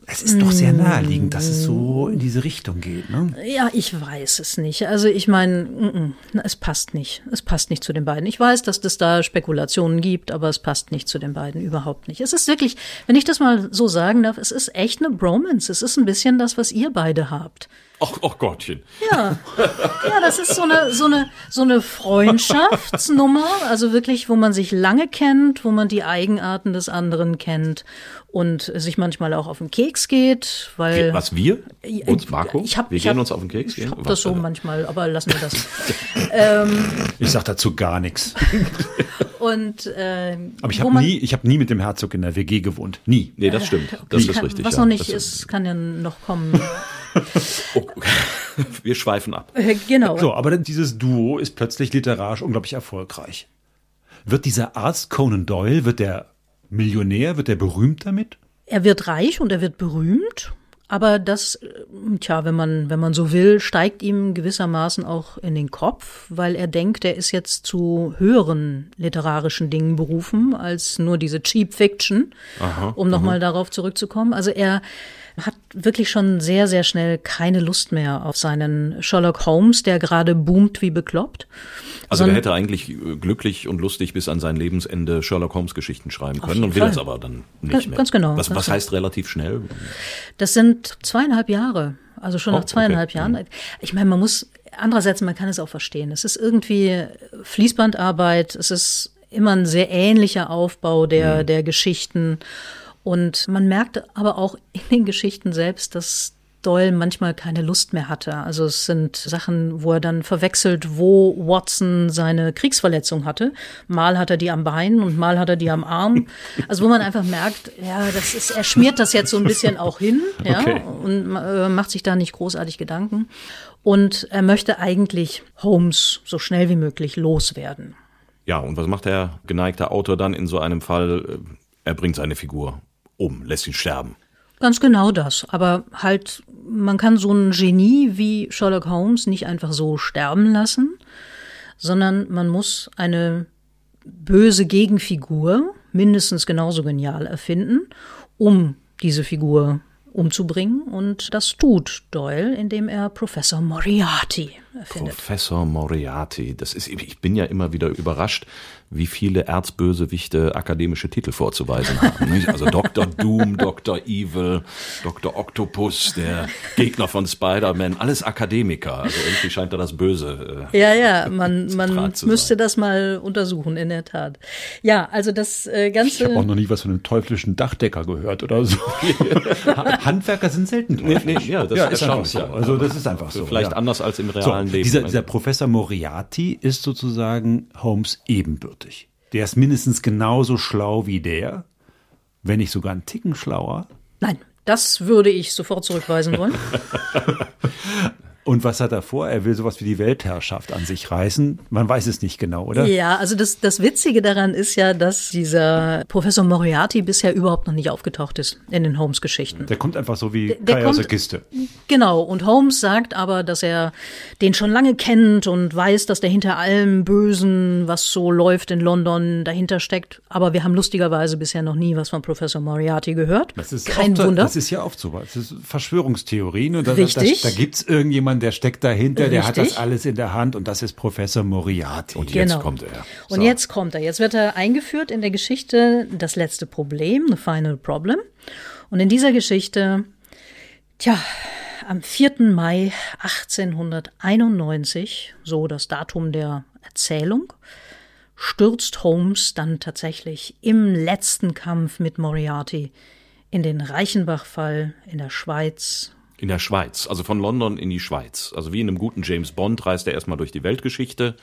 es ist doch sehr naheliegend, dass es so in diese Richtung geht, ne? Ja, ich weiß es nicht. Also ich meine, mm, mm, es passt nicht. Es passt nicht zu den beiden. Ich weiß, dass es da Spekulationen gibt, aber es passt nicht zu den beiden überhaupt nicht. Es ist wirklich, wenn ich das mal so sagen darf, es ist echt eine Bromance. Es ist ein bisschen das, was ihr beide habt. Ach, ach Gottchen. Ja, ja, das ist so eine, so eine, so eine Freundschaftsnummer, also wirklich, wo man sich lange kennt, wo man die Eigenarten des anderen kennt und sich manchmal auch auf den Keks geht, weil Was, wir? Uns, Marco? ich hab, wir ich gehen hab, uns auf den Keks? Ich hab Was das so manchmal, aber lassen wir das. Ich sag dazu gar nichts. Und äh, Aber ich habe nie, ich habe nie mit dem Herzog in der WG gewohnt. Nie. Nee, das stimmt. Das ist kann, richtig. Was ja. noch nicht Das ist, kann ja noch kommen. Oh, wir schweifen ab. Äh, genau. So, aber dieses Duo ist plötzlich literarisch unglaublich erfolgreich. Wird dieser Arzt Conan Doyle, wird der Millionär, wird der berühmt damit? Er wird reich und er wird berühmt, aber das, äh, tja, wenn man, wenn man so will, steigt ihm gewissermaßen auch in den Kopf, weil er denkt, er ist jetzt zu höheren literarischen Dingen berufen als nur diese Cheap Fiction, um nochmal darauf zurückzukommen. Also er hat wirklich schon sehr, sehr schnell keine Lust mehr auf seinen Sherlock Holmes, der gerade boomt wie bekloppt. Also der hätte eigentlich äh, glücklich und lustig bis an sein Lebensende Sherlock Holmes Geschichten schreiben können und will Fall. es aber dann nicht Ganz- mehr. ganz genau, Was, ganz was heißt relativ schnell? Das sind zweieinhalb Jahre. Also schon Oh, nach zweieinhalb okay. Jahren. Ich meine, man muss, andererseits, man kann es auch verstehen. Es ist irgendwie Fließbandarbeit. Es ist immer ein sehr ähnlicher Aufbau der, Mhm. der Geschichten. Und man merkt aber auch in den Geschichten selbst, dass Doyle manchmal keine Lust mehr hatte. Also es sind Sachen, wo er dann verwechselt, wo Watson seine Kriegsverletzung hatte. Mal hat er die am Bein und mal hat er die am Arm. Also wo man einfach merkt, ja, das ist, er schmiert das jetzt so ein bisschen auch hin, ja, Okay. und äh, macht sich da nicht großartig Gedanken. Und er möchte eigentlich Holmes so schnell wie möglich loswerden. Ja, und was macht der geneigte Autor dann in so einem Fall? Äh, Er bringt seine Figur um, lässt ihn sterben. Ganz genau das. Aber halt, man kann so ein Genie wie Sherlock Holmes nicht einfach so sterben lassen, sondern man muss eine böse Gegenfigur mindestens genauso genial erfinden, um diese Figur umzubringen. Und das tut Doyle, indem er Professor Moriarty erfindet. Professor Moriarty, das ist, ich bin ja immer wieder überrascht, wie viele Erzbösewichte akademische Titel vorzuweisen haben. Nicht? Also Dr. Doom, Dr. Evil, Dr. Octopus, der Gegner von Spider-Man, alles Akademiker. Also irgendwie scheint da das Böse. Äh, Ja, ja, man, man müsste sein. das mal untersuchen, in der Tat. Ja, also das äh, Ich habe auch Ganze. noch nie was von einem teuflischen Dachdecker gehört oder so. Ha- Handwerker sind selten Nee, teuflisch. nee, ja, das ja, ist einfach so. ja. Also das ist einfach so. Vielleicht ja. anders als im So, realen Leben. dieser, dieser Professor Moriarty ist sozusagen Holmes ebenbürtig. Der ist mindestens genauso schlau wie der, wenn nicht sogar einen Ticken schlauer. Nein, das würde ich sofort zurückweisen wollen. Und was hat er vor? Er will sowas wie die Weltherrschaft an sich reißen. Man weiß es nicht genau, oder? Ja, also das, das Witzige daran ist ja, dass dieser Professor Moriarty bisher überhaupt noch nicht aufgetaucht ist in den Holmes-Geschichten. Der kommt einfach so wie der Kai aus der kommt- Kiste. Genau, und Holmes sagt aber, dass er den schon lange kennt und weiß, dass der hinter allem Bösen, was so läuft in London, dahinter steckt. Aber wir haben lustigerweise bisher noch nie was von Professor Moriarty gehört. Das ist Kein oft, Wunder. Das ist ja oft so. Das ist Verschwörungstheorien. Und da, Richtig. Da, da gibt es irgendjemanden, der steckt dahinter, der hat das Richtig. alles in der Hand und das ist Professor Moriarty. Und jetzt Genau. kommt er. Und jetzt kommt er. Jetzt wird er eingeführt in der Geschichte Das letzte Problem, The Final Problem. Und in dieser Geschichte, tja, am 4. Mai 1891, so das Datum der Erzählung, stürzt Holmes dann tatsächlich im letzten Kampf mit Moriarty in den Reichenbach-Fall in der Schweiz. In der Schweiz, also von London in die Schweiz. Also wie in einem guten James Bond reist er erstmal durch die Weltgeschichte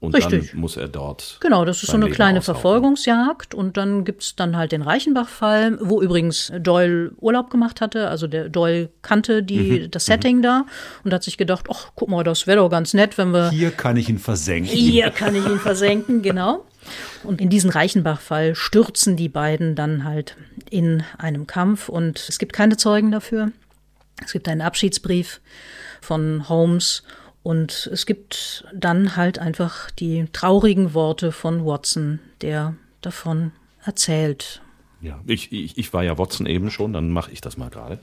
und Richtig. dann muss er dort. Genau, das ist so eine Leben kleine auslaufen. Verfolgungsjagd und dann gibt's dann halt den Reichenbach-Fall, wo übrigens Doyle Urlaub gemacht hatte. Also der Doyle kannte die, Mhm. das Setting da und hat sich gedacht, ach, guck mal, das wäre doch ganz nett, wenn wir Hier kann ich ihn versenken. Hier kann ich ihn versenken, genau. Und in diesen Reichenbach-Fall stürzen die beiden dann halt in einem Kampf und es gibt keine Zeugen dafür. Es gibt einen Abschiedsbrief von Holmes und es gibt dann halt einfach die traurigen Worte von Watson, der davon erzählt. Ja, ich, ich, ich war ja Watson eben schon, dann mache ich das mal gerade.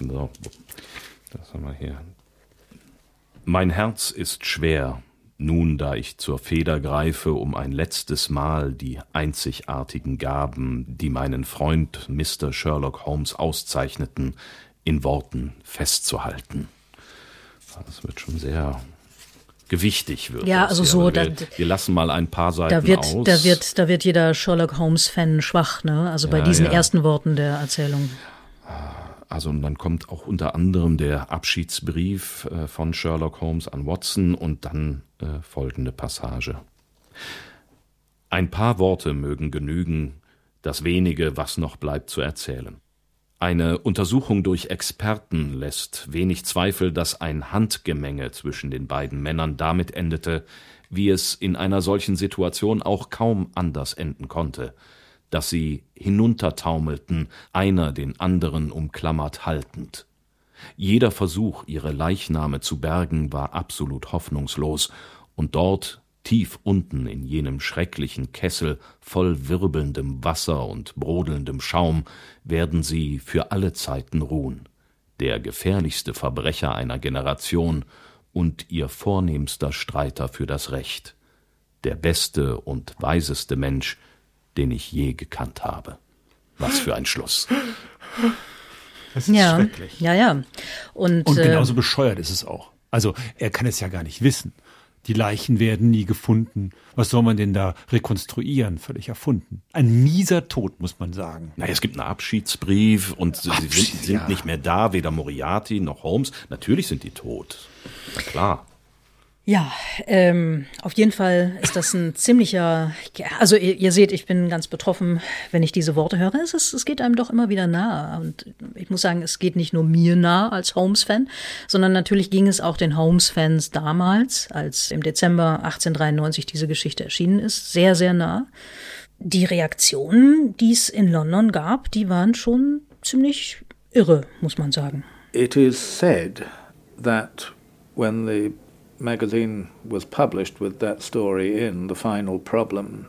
So, das haben wir hier. Mein Herz ist schwer, nun da ich zur Feder greife, um ein letztes Mal die einzigartigen Gaben, die meinen Freund Mr. Sherlock Holmes auszeichneten, in Worten festzuhalten. Das wird schon sehr gewichtig wird. Ja, also so, aber da- wir, wir lassen mal ein paar Seiten Da wird, aus. da wird, da wird jeder Sherlock Holmes-Fan schwach, ne? Also bei Ja, diesen ja. ersten Worten der Erzählung. Also und dann kommt auch unter anderem der Abschiedsbrief äh, von Sherlock Holmes an Watson und dann äh, folgende Passage. Ein paar Worte mögen genügen, das wenige, was noch bleibt, zu erzählen. Eine Untersuchung durch Experten lässt wenig Zweifel, dass ein Handgemenge zwischen den beiden Männern damit endete, wie es in einer solchen Situation auch kaum anders enden konnte, dass sie hinuntertaumelten, einer den anderen umklammert haltend. Jeder Versuch, ihre Leichname zu bergen, war absolut hoffnungslos, und dort, tief unten in jenem schrecklichen Kessel voll wirbelndem Wasser und brodelndem Schaum, werden sie für alle Zeiten ruhen, der gefährlichste Verbrecher einer Generation und ihr vornehmster Streiter für das Recht, der beste und weiseste Mensch, den ich je gekannt habe. Was für ein Schluss. Das ist Ja, schrecklich. ja, ja. Und, Und äh, genauso bescheuert ist es auch. Also er kann es ja gar nicht wissen. Die Leichen werden nie gefunden. Was soll man denn da rekonstruieren? Völlig erfunden. Ein mieser Tod, muss man sagen. Naja, es gibt einen Abschiedsbrief und sie Abschied, sind, sind ja. nicht mehr da, weder Moriarty noch Holmes. Natürlich sind die tot. Na klar. Ja, ähm, auf jeden Fall ist das ein ziemlicher, also ihr, ihr seht, ich bin ganz betroffen, wenn ich diese Worte höre. Es, ist, es geht einem doch immer wieder nahe. Und ich muss sagen, es geht nicht nur mir nah als Holmes-Fan, sondern natürlich ging es auch den Holmes-Fans damals, als im Dezember 1893 diese Geschichte erschienen ist, sehr, sehr nah. Die Reaktionen, die es in London gab, die waren schon ziemlich irre, muss man sagen. It is said that when the magazine was published with that story in, The Final Problem,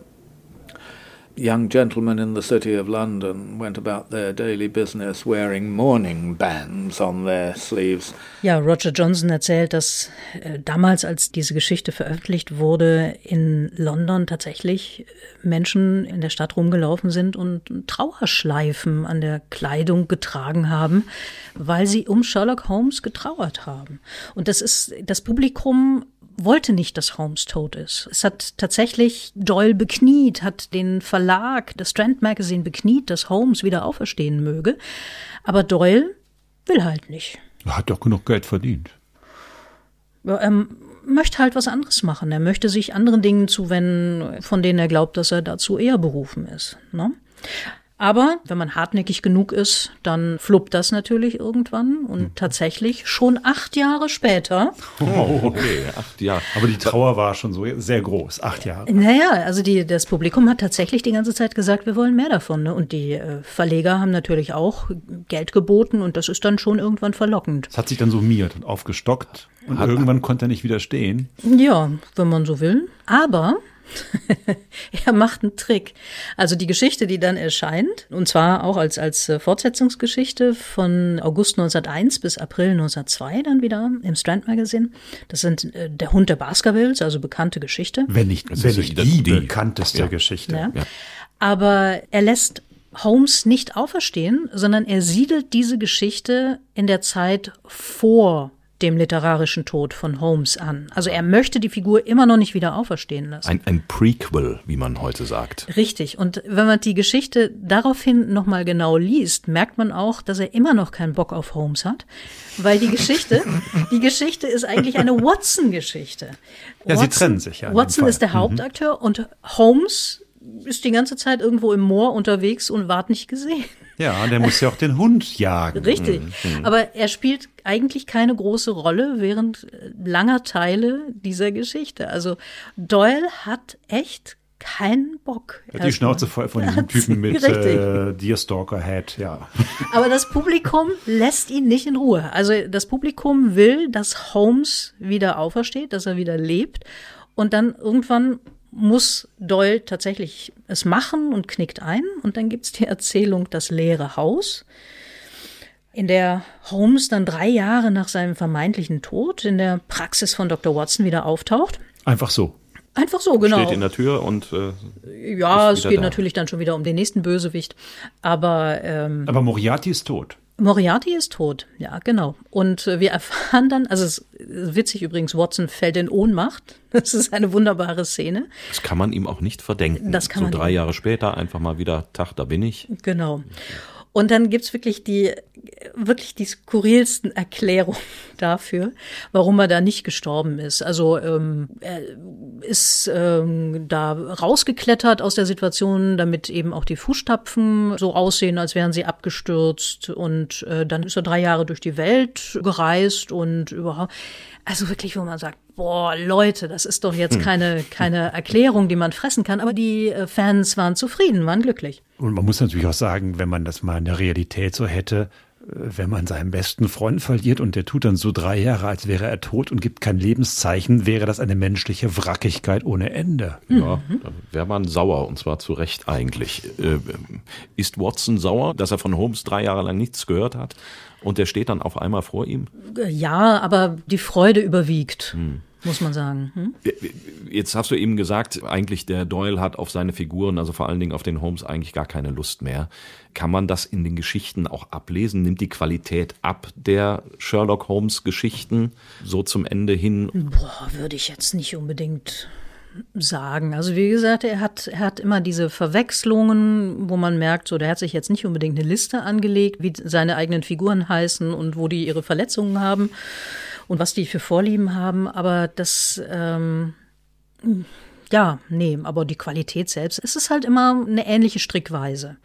young gentlemen in the city of London went about their daily business wearing mourning bands on their sleeves. Ja, Roger Johnson erzählt, dass äh, damals, als diese Geschichte veröffentlicht wurde, in London tatsächlich äh, Menschen in der Stadt rumgelaufen sind und Trauerschleifen an der Kleidung getragen haben, weil sie um Sherlock Holmes getrauert haben. Und das ist, das Publikum wollte nicht, dass Holmes tot ist. Es hat tatsächlich Doyle bekniet, hat den Verlag, das Strand Magazine bekniet, dass Holmes wieder auferstehen möge. Aber Doyle will halt nicht. Er hat doch genug Geld verdient. Ja, Er möchte halt was anderes machen. Er möchte sich anderen Dingen zuwenden, von denen er glaubt, dass er dazu eher berufen ist. Ne? Aber wenn man hartnäckig genug ist, dann fluppt das natürlich irgendwann. Und tatsächlich schon acht Jahre später, Oh, okay. Acht Jahre. Aber die Trauer war schon so sehr groß. Acht Jahre. naja, also die, das Publikum hat tatsächlich die ganze Zeit gesagt, wir wollen mehr davon. Ne? Und die äh, Verleger haben natürlich auch Geld geboten und das ist dann schon irgendwann verlockend. Es hat sich dann summiert und aufgestockt. Und irgendwann konnte er nicht widerstehen. Ja, wenn man so will. Aber er macht einen Trick. Also die Geschichte, die dann erscheint, und zwar auch als, als äh, Fortsetzungsgeschichte von August 1901 bis April 1902 dann wieder im Strand Magazine. Das sind äh, Der Hund der Baskervilles, also bekannte Geschichte. Wenn nicht, Das wenn nicht ja die die- bekannteste ja. Geschichte. Ja. Aber er lässt Holmes nicht auferstehen, sondern er siedelt diese Geschichte in der Zeit vor dem literarischen Tod von Holmes an. Also er möchte die Figur immer noch nicht wieder auferstehen lassen. Ein, ein Prequel, wie man heute sagt. Richtig. Und wenn man die Geschichte daraufhin nochmal genau liest, merkt man auch, dass er immer noch keinen Bock auf Holmes hat. Weil die Geschichte, die Geschichte ist eigentlich eine Watson-Geschichte. Ja, sie trennen sich ja Watson Fall. ist der Hauptakteur und Holmes ist die ganze Zeit irgendwo im Moor unterwegs und ward nicht gesehen. Ja, der muss ja auch den Hund jagen. Richtig. Aber er spielt eigentlich keine große Rolle während äh, langer Teile dieser Geschichte. Also Doyle hat echt keinen Bock. Er hat die Schnauze voll von diesem Typen mit äh, Deerstalker Hat, ja. Aber das Publikum lässt ihn nicht in Ruhe. Also das Publikum will, dass Holmes wieder aufersteht, dass er wieder lebt. Und dann irgendwann muss Doyle tatsächlich es machen und knickt ein. Und dann gibt's die Erzählung Das leere Haus, in der Holmes dann drei Jahre nach seinem vermeintlichen Tod in der Praxis von Dr. Watson wieder auftaucht. Einfach so. Einfach so, genau. Steht in der Tür und äh, ja, es geht da. natürlich dann schon wieder um den nächsten Bösewicht. Aber ähm, Aber Moriarty ist tot. Moriarty ist tot, ja, genau. Und äh, wir erfahren dann, also es ist witzig übrigens, Watson fällt in Ohnmacht. Das ist eine wunderbare Szene. das kann man ihm auch nicht verdenken. Das kann so man drei Jahre später einfach mal wieder, Tag, da bin ich. Genau. Und dann gibt's wirklich die, wirklich die skurrilsten Erklärungen dafür, warum er da nicht gestorben ist. Also ähm, er ist ähm, da rausgeklettert aus der Situation, damit eben auch die Fußstapfen so aussehen, als wären sie abgestürzt. Und äh, dann ist er drei Jahre durch die Welt gereist und überhaupt. Also wirklich, wo man sagt, boah, Leute, das ist doch jetzt keine, keine Erklärung, die man fressen kann. Aber die äh, Fans waren zufrieden, waren glücklich. Und man muss natürlich auch sagen, wenn man das mal in der Realität so hätte, äh, wenn man seinen besten Freund verliert und der tut dann so drei Jahre, als wäre er tot und gibt kein Lebenszeichen, wäre das eine menschliche Wrackigkeit ohne Ende. Ja, da wäre man sauer und zwar zu Recht eigentlich. Äh, ist Watson sauer, dass er von Holmes drei Jahre lang nichts gehört hat und der steht dann auf einmal vor ihm? Ja, aber die Freude überwiegt, muss man sagen. Hm? Jetzt hast du eben gesagt, eigentlich der Doyle hat auf seine Figuren, also vor allen Dingen auf den Holmes, eigentlich gar keine Lust mehr. Kann man das in den Geschichten auch ablesen? Nimmt die Qualität ab der Sherlock Holmes Geschichten so zum Ende hin? Boah, würde ich jetzt nicht unbedingt sagen. Also wie gesagt, er hat, er hat immer diese Verwechslungen, wo man merkt, so der hat sich jetzt nicht unbedingt eine Liste angelegt, wie seine eigenen Figuren heißen und wo die ihre Verletzungen haben und was die für Vorlieben haben. Aber das, ähm, ja, nee, aber die Qualität selbst, es ist halt immer eine ähnliche Strickweise.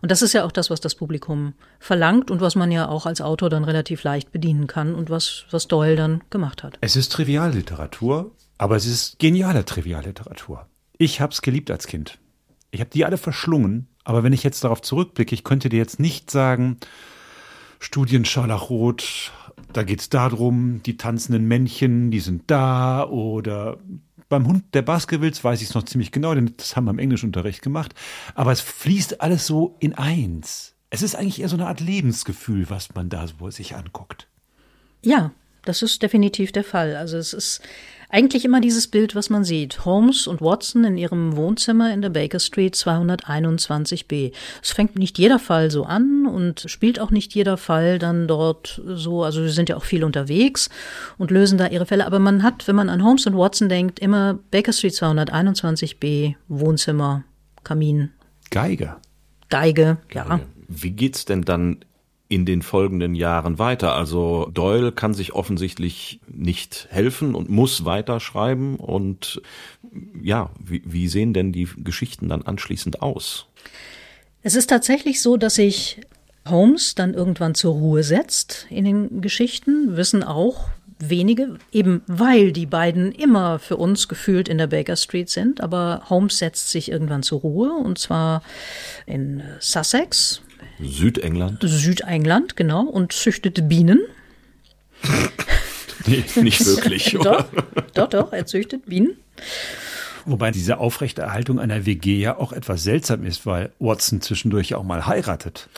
Und das ist ja auch das, was das Publikum verlangt und was man ja auch als Autor dann relativ leicht bedienen kann und was, was Doyle dann gemacht hat. Es ist Trivialliteratur, aber es ist geniale Trivialliteratur. Ich hab's geliebt als Kind. Ich habe die alle verschlungen, aber wenn ich jetzt darauf zurückblicke, ich könnte dir jetzt nicht sagen, Studien Scharlachrot, da geht's darum, die tanzenden Männchen, die sind da oder beim Hund der Baskervilles weiß ich es noch ziemlich genau, denn das haben wir im Englischunterricht gemacht. Aber es fließt alles so in eins. Es ist eigentlich eher so eine Art Lebensgefühl, was man da so sich anguckt. Ja, das ist definitiv der Fall. Also es ist eigentlich immer dieses Bild, was man sieht. Holmes und Watson in ihrem Wohnzimmer in der Baker Street 221b. Es fängt nicht jeder Fall so an und spielt auch nicht jeder Fall dann dort so. Also sie sind ja auch viel unterwegs und lösen da ihre Fälle. Aber man hat, wenn man an Holmes und Watson denkt, immer Baker Street 221b, Wohnzimmer, Kamin, Geige. Geige, ja. Wie geht's denn dann in den folgenden Jahren weiter? Also Doyle kann sich offensichtlich nicht helfen und muss weiterschreiben. Und ja, wie, wie sehen denn die Geschichten dann anschließend aus? Es ist tatsächlich so, dass sich Holmes dann irgendwann zur Ruhe setzt in den Geschichten, wissen auch wenige, eben weil die beiden immer für uns gefühlt in der Baker Street sind. Aber Holmes setzt sich irgendwann zur Ruhe und zwar in Sussex, Südengland? Südengland, genau, und züchtet Bienen. Nee, nicht wirklich. doch, doch, doch, er züchtet Bienen. Wobei diese Aufrechterhaltung einer WG ja auch etwas seltsam ist, weil Watson zwischendurch ja auch mal heiratet.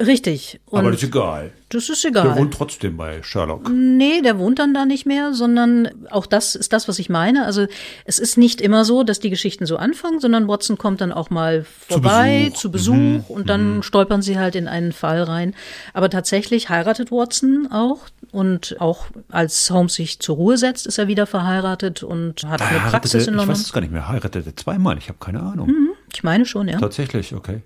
Richtig. Und Aber das ist egal. das ist Der egal. wohnt trotzdem bei Sherlock. Nee, der wohnt dann da nicht mehr, sondern auch das ist das, was ich meine. Also es ist nicht immer so, dass die Geschichten so anfangen, sondern Watson kommt dann auch mal vorbei Besuch. zu Besuch, und dann stolpern sie halt in einen Fall rein. Aber tatsächlich heiratet Watson auch und auch als Holmes sich zur Ruhe setzt, ist er wieder verheiratet und hat eine Heiratete- Praxis in ich London. weiß es gar nicht mehr. Heiratete zweimal. Ich habe keine Ahnung. Ich meine schon, ja. Tatsächlich, okay.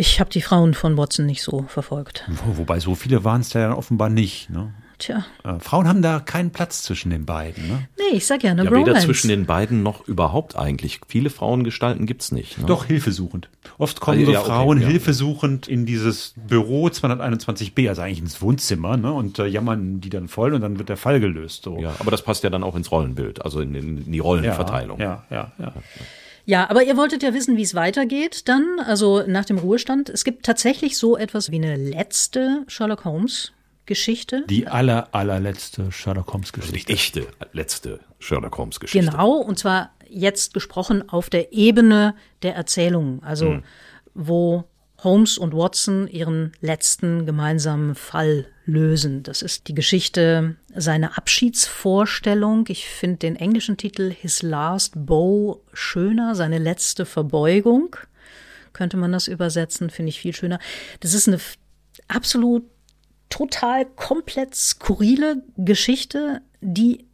Ich habe die Frauen von Watson nicht so verfolgt. Wo, wobei so viele waren es da ja offenbar nicht. Ne? Tja, Äh, Frauen haben da keinen Platz zwischen den beiden. Ne? nee, ich sag ja, eine Ja, weder zwischen den beiden noch überhaupt eigentlich. Viele Frauengestalten gibt's nicht. Ne? Doch hilfesuchend. Oft kommen Ah, so ja, okay, Frauen ja. hilfesuchend in dieses Büro 221b, also eigentlich ins Wohnzimmer, ne? und äh, jammern die dann voll und dann wird der Fall gelöst. So. Ja, aber das passt ja dann auch ins Rollenbild, also in, in die Rollenverteilung. Ja, ja, ja. Ja, aber ihr wolltet ja wissen, wie es weitergeht dann, also nach dem Ruhestand. Es gibt tatsächlich so etwas wie eine letzte Sherlock Holmes Geschichte. Die aller, allerletzte Sherlock Holmes Also die Geschichte. echte letzte Sherlock Holmes Geschichte. Genau, und zwar jetzt gesprochen auf der Ebene der Erzählung, also wo Holmes und Watson ihren letzten gemeinsamen Fall lösen. Das ist die Geschichte seiner Abschiedsvorstellung. Ich finde den englischen Titel His Last Bow schöner, seine letzte Verbeugung. Könnte man das übersetzen, finde ich viel schöner. Das ist eine absolut total komplett skurrile Geschichte, die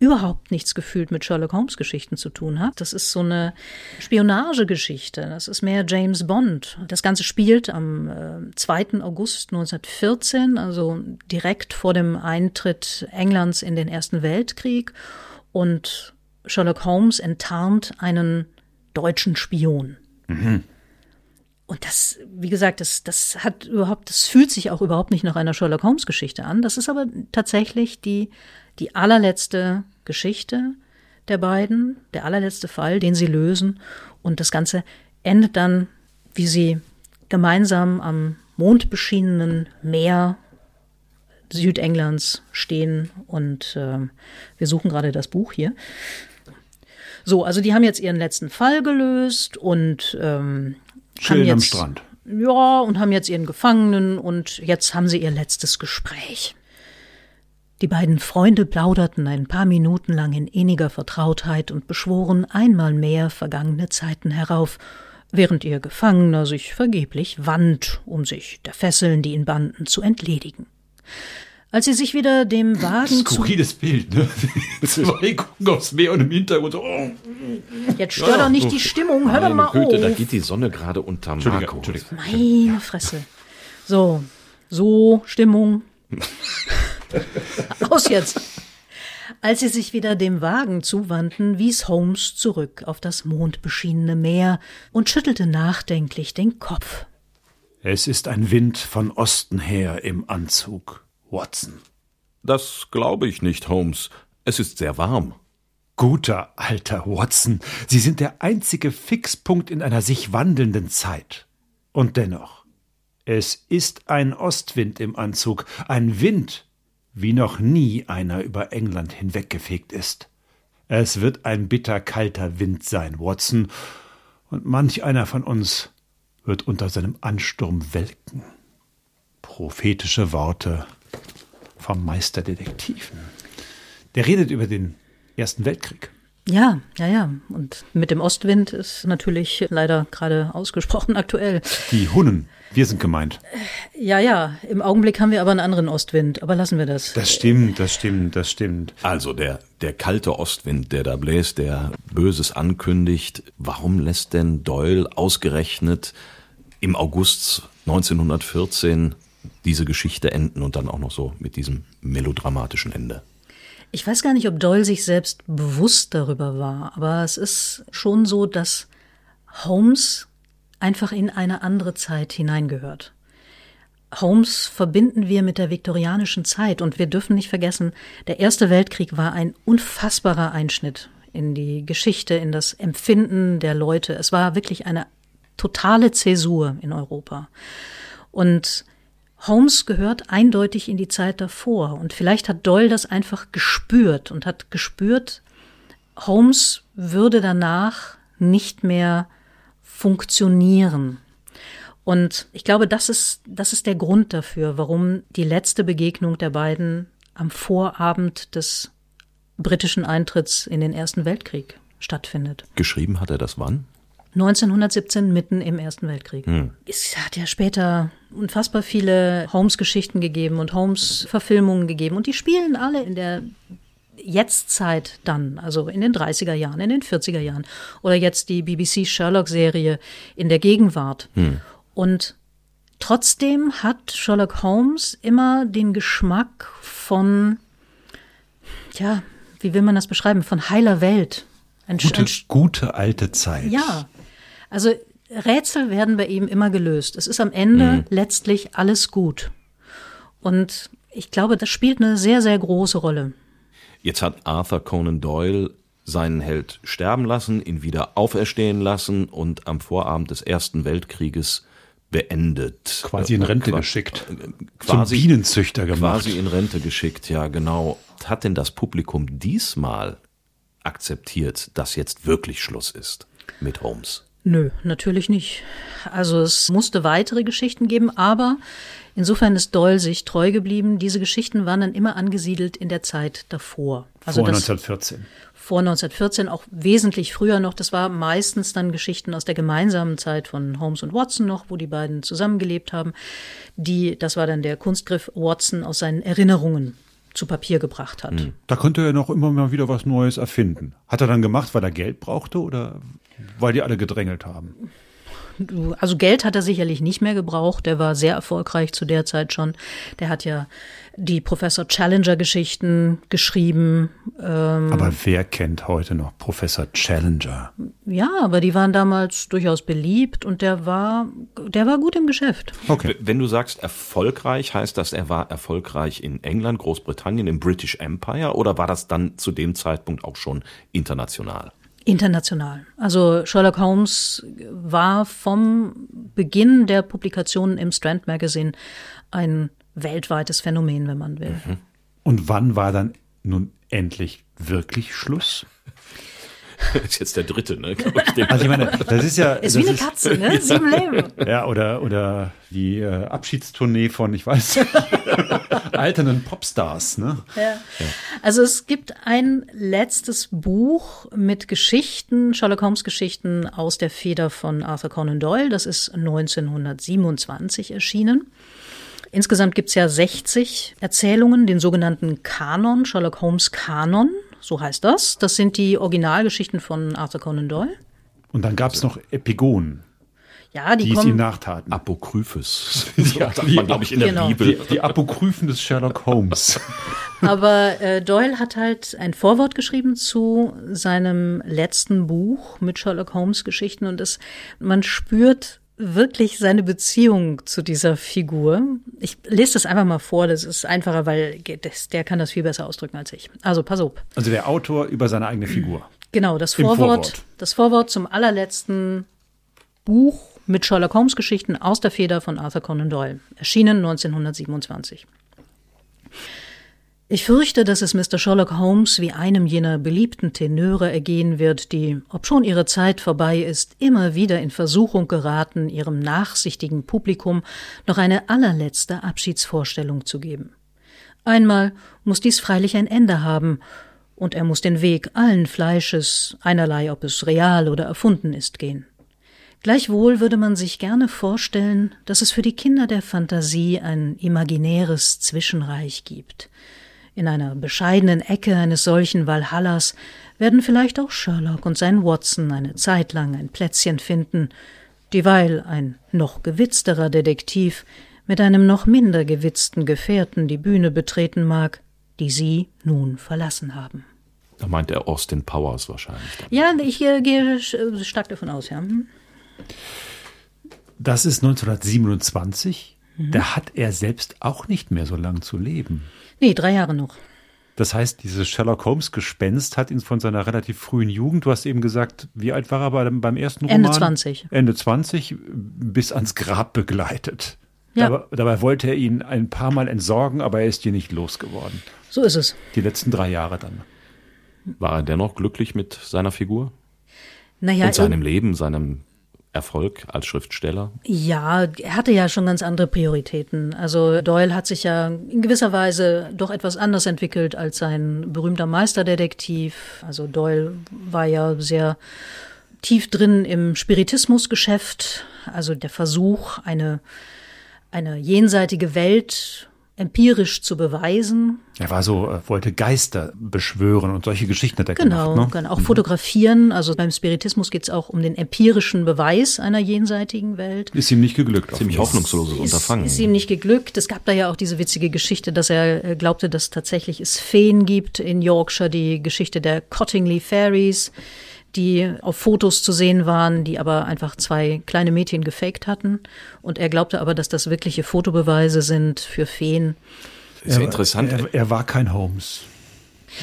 überhaupt nichts gefühlt mit Sherlock Holmes Geschichten zu tun hat. Das ist so eine Spionagegeschichte. Das ist mehr James Bond. Das Ganze spielt am äh, 2. August 1914, also direkt vor dem Eintritt Englands in den Ersten Weltkrieg. Und Sherlock Holmes enttarnt einen deutschen Spion. Und das, wie gesagt, das, das hat überhaupt, das fühlt sich auch überhaupt nicht nach einer Sherlock Holmes Geschichte an. Das ist aber tatsächlich die, die allerletzte Geschichte der beiden, der allerletzte Fall, den sie lösen. Und das Ganze endet dann, wie sie gemeinsam am mondbeschienenen Meer Südenglands stehen. Und äh, wir suchen gerade das Buch hier. So, also die haben jetzt ihren letzten Fall gelöst und ähm, Schön haben am jetzt, Strand. Ja, und haben jetzt ihren Gefangenen und jetzt haben sie ihr letztes Gespräch. Die beiden Freunde plauderten ein paar Minuten lang in inniger Vertrautheit und beschworen einmal mehr vergangene Zeiten herauf, während ihr Gefangener sich vergeblich wand, um sich der Fesseln, die ihn banden, zu entledigen. Als sie sich wieder dem Wagen Skurriles Bild, ne? Zwei gucken aufs Meer und im Hintergrund so, oh. Jetzt stör doch nicht die Stimmung, hör doch mal Güte, da auf. geht die Sonne gerade unter Entschuldige, Marco. Entschuldige. Meine Fresse. So, so, Stimmung. Aus jetzt. Als sie sich wieder dem Wagen zuwandten, wies Holmes zurück auf das mondbeschienene Meer und schüttelte nachdenklich den Kopf. Es ist ein Wind von Osten her im Anzug, Watson. Das glaube ich nicht, Holmes. Es ist sehr warm. Guter alter Watson, Sie sind der einzige Fixpunkt in einer sich wandelnden Zeit. Und dennoch, es ist ein Ostwind im Anzug, ein Wind, wie noch nie einer über England hinweggefegt ist. Es wird ein bitterkalter Wind sein, Watson, und manch einer von uns wird unter seinem Ansturm welken. Prophetische Worte vom Meisterdetektiven. Der redet über den Ersten Weltkrieg. Ja, ja, ja. Und mit dem Ostwind ist natürlich leider gerade ausgesprochen aktuell. Die Hunnen, wir sind gemeint. Ja, ja. Im Augenblick haben wir aber einen anderen Ostwind, aber lassen wir das. Das stimmt, das stimmt, das stimmt. Also der, der kalte Ostwind, der da bläst, der Böses ankündigt. Warum lässt denn Doyle ausgerechnet im August 1914 diese Geschichte enden und dann auch noch so mit diesem melodramatischen Ende? Ich weiß gar nicht, ob Doyle sich selbst bewusst darüber war, aber es ist schon so, dass Holmes einfach in eine andere Zeit hineingehört. Holmes verbinden wir mit der viktorianischen Zeit und wir dürfen nicht vergessen, der Erste Weltkrieg war ein unfassbarer Einschnitt in die Geschichte, in das Empfinden der Leute. Es war wirklich eine totale Zäsur in Europa. Und Holmes gehört eindeutig in die Zeit davor. Und vielleicht hat Doyle das einfach gespürt und hat gespürt, Holmes würde danach nicht mehr funktionieren. Und ich glaube, das ist, das ist der Grund dafür, warum die letzte Begegnung der beiden am Vorabend des britischen Eintritts in den Ersten Weltkrieg stattfindet. Geschrieben hat er das wann? 1917 mitten im Ersten Weltkrieg. Es hat ja später unfassbar viele Holmes-Geschichten gegeben und Holmes-Verfilmungen gegeben und die spielen alle in der Jetztzeit dann, also in den 30er Jahren, in den 40er Jahren oder jetzt die BBC Sherlock-Serie in der Gegenwart. Und trotzdem hat Sherlock Holmes immer den Geschmack von, ja, wie will man das beschreiben, von heiler Welt. Ein, Gute, ein, gute alte Zeit. ja, also Rätsel werden bei ihm immer gelöst. Es ist am Ende letztlich alles gut. Und ich glaube, das spielt eine sehr, sehr große Rolle. Jetzt hat Arthur Conan Doyle seinen Held sterben lassen, ihn wieder auferstehen lassen und am Vorabend des Ersten Weltkrieges beendet. Quasi in Rente Qua- geschickt. Quasi, Zum Bienenzüchter gemacht. quasi in Rente geschickt, ja genau. Hat denn das Publikum diesmal akzeptiert, dass jetzt wirklich Schluss ist mit Holmes? Nö, natürlich nicht. Also es musste weitere Geschichten geben, aber insofern ist Doyle sich treu geblieben. Diese Geschichten waren dann immer angesiedelt in der Zeit davor. Also vor das, 1914. vor 1914, auch wesentlich früher noch. Das war meistens dann Geschichten aus der gemeinsamen Zeit von Holmes und Watson noch, wo die beiden zusammengelebt haben. Die, das war dann der Kunstgriff Watson aus seinen Erinnerungen zu Papier gebracht hat. Da konnte er noch immer mal wieder was Neues erfinden. Hat er dann gemacht, weil er Geld brauchte oder weil die alle gedrängelt haben? Also Geld hat er sicherlich nicht mehr gebraucht. Der war sehr erfolgreich zu der Zeit schon. Der hat ja die Professor Challenger Geschichten geschrieben. Ähm, Aber wer kennt heute noch Professor Challenger? ja, aber die waren damals durchaus beliebt und der war, der war gut im Geschäft. Okay. Wenn du sagst erfolgreich, heißt das, er war erfolgreich in England, Großbritannien, im British Empire oder war das dann zu dem Zeitpunkt auch schon international? International. Also Sherlock Holmes war vom Beginn der Publikationen im Strand Magazine ein weltweites Phänomen, wenn man will. Und wann war dann nun endlich wirklich Schluss? Das ist jetzt der dritte, ne? ich, Also ich meine, das ist ja Ist wie eine Katze, ne? Sieben Leben. Ja, oder, oder die äh, Abschiedstournee von, ich weiß, alternden Popstars, ne? Also es gibt ein letztes Buch mit Geschichten, Sherlock Holmes Geschichten aus der Feder von Arthur Conan Doyle. Das ist 1927 erschienen. Insgesamt gibt es ja 60 Erzählungen, den sogenannten Kanon, Sherlock Holmes Kanon, so heißt das. Das sind die Originalgeschichten von Arthur Conan Doyle. Und dann gab es noch Epigonen, Ja, die, die es ihm kommen. nachtaten. Apokryphus. So Ja, die- man, glaube ich, in der genau. Bibel. Die, die Apokryphen des Sherlock Holmes. Aber äh, Doyle hat halt ein Vorwort geschrieben zu seinem letzten Buch mit Sherlock Holmes Geschichten und es, man spürt wirklich seine Beziehung zu dieser Figur. Ich lese das einfach mal vor, das ist einfacher, weil der kann das viel besser ausdrücken als ich. Also pass auf. Also der Autor über seine eigene Figur. Genau, das Vorwort, Vorwort. das Vorwort zum allerletzten Buch mit Sherlock Holmes Geschichten aus der Feder von Arthur Conan Doyle, erschienen 1927. Ich fürchte, dass es Mr. Sherlock Holmes wie einem jener beliebten Tenöre ergehen wird, die, obschon ihre Zeit vorbei ist, immer wieder in Versuchung geraten, ihrem nachsichtigen Publikum noch eine allerletzte Abschiedsvorstellung zu geben. Einmal muss dies freilich ein Ende haben, und er muss den Weg allen Fleisches, einerlei ob es real oder erfunden ist, gehen. Gleichwohl würde man sich gerne vorstellen, dass es für die Kinder der Fantasie ein imaginäres Zwischenreich gibt. In einer bescheidenen Ecke eines solchen Walhallas werden vielleicht auch Sherlock und sein Watson eine Zeit lang ein Plätzchen finden, dieweil ein noch gewitzterer Detektiv mit einem noch minder gewitzten Gefährten die Bühne betreten mag, die sie nun verlassen haben. Da meint er Austin Powers wahrscheinlich. Ja, ich äh, gehe sch- stark davon aus, ja. Hm. Das ist 1927. Da hat er selbst auch nicht mehr so lang zu leben. Nee, drei Jahre noch. Das heißt, dieses Sherlock Holmes Gespenst hat ihn von seiner relativ frühen Jugend, du hast eben gesagt, wie alt war er beim, beim ersten Roman? Ende 20. Ende 20 bis ans Grab begleitet. Ja. Dabei, dabei wollte er ihn ein paar Mal entsorgen, aber er ist hier nicht losgeworden. So ist es. Die letzten drei Jahre dann. War er dennoch glücklich mit seiner Figur Naja, und seinem Leben, seinem Erfolg als Schriftsteller? Ja, er hatte ja schon ganz andere Prioritäten. Also Doyle hat sich ja in gewisser Weise doch etwas anders entwickelt als sein berühmter Meisterdetektiv. Also Doyle war ja sehr tief drin im Spiritismusgeschäft, also der Versuch, eine, eine jenseitige Welt empirisch zu beweisen. Er war so, äh, wollte Geister beschwören und solche Geschichten hat er genau, gemacht. Genau, auch fotografieren. Also beim Spiritismus geht es auch um den empirischen Beweis einer jenseitigen Welt. Ist ihm nicht geglückt. Ziemlich hoffnungsloses ist, Unterfangen. Ist ihm nicht geglückt. Es gab da ja auch diese witzige Geschichte, dass er äh, glaubte, dass tatsächlich es Feen gibt in Yorkshire, die Geschichte der Cottingley Fairies die auf Fotos zu sehen waren, die aber einfach zwei kleine Mädchen gefaked hatten. Und er glaubte aber, dass das wirkliche Fotobeweise sind für Feen. Ist ja interessant. Er, er war kein Holmes.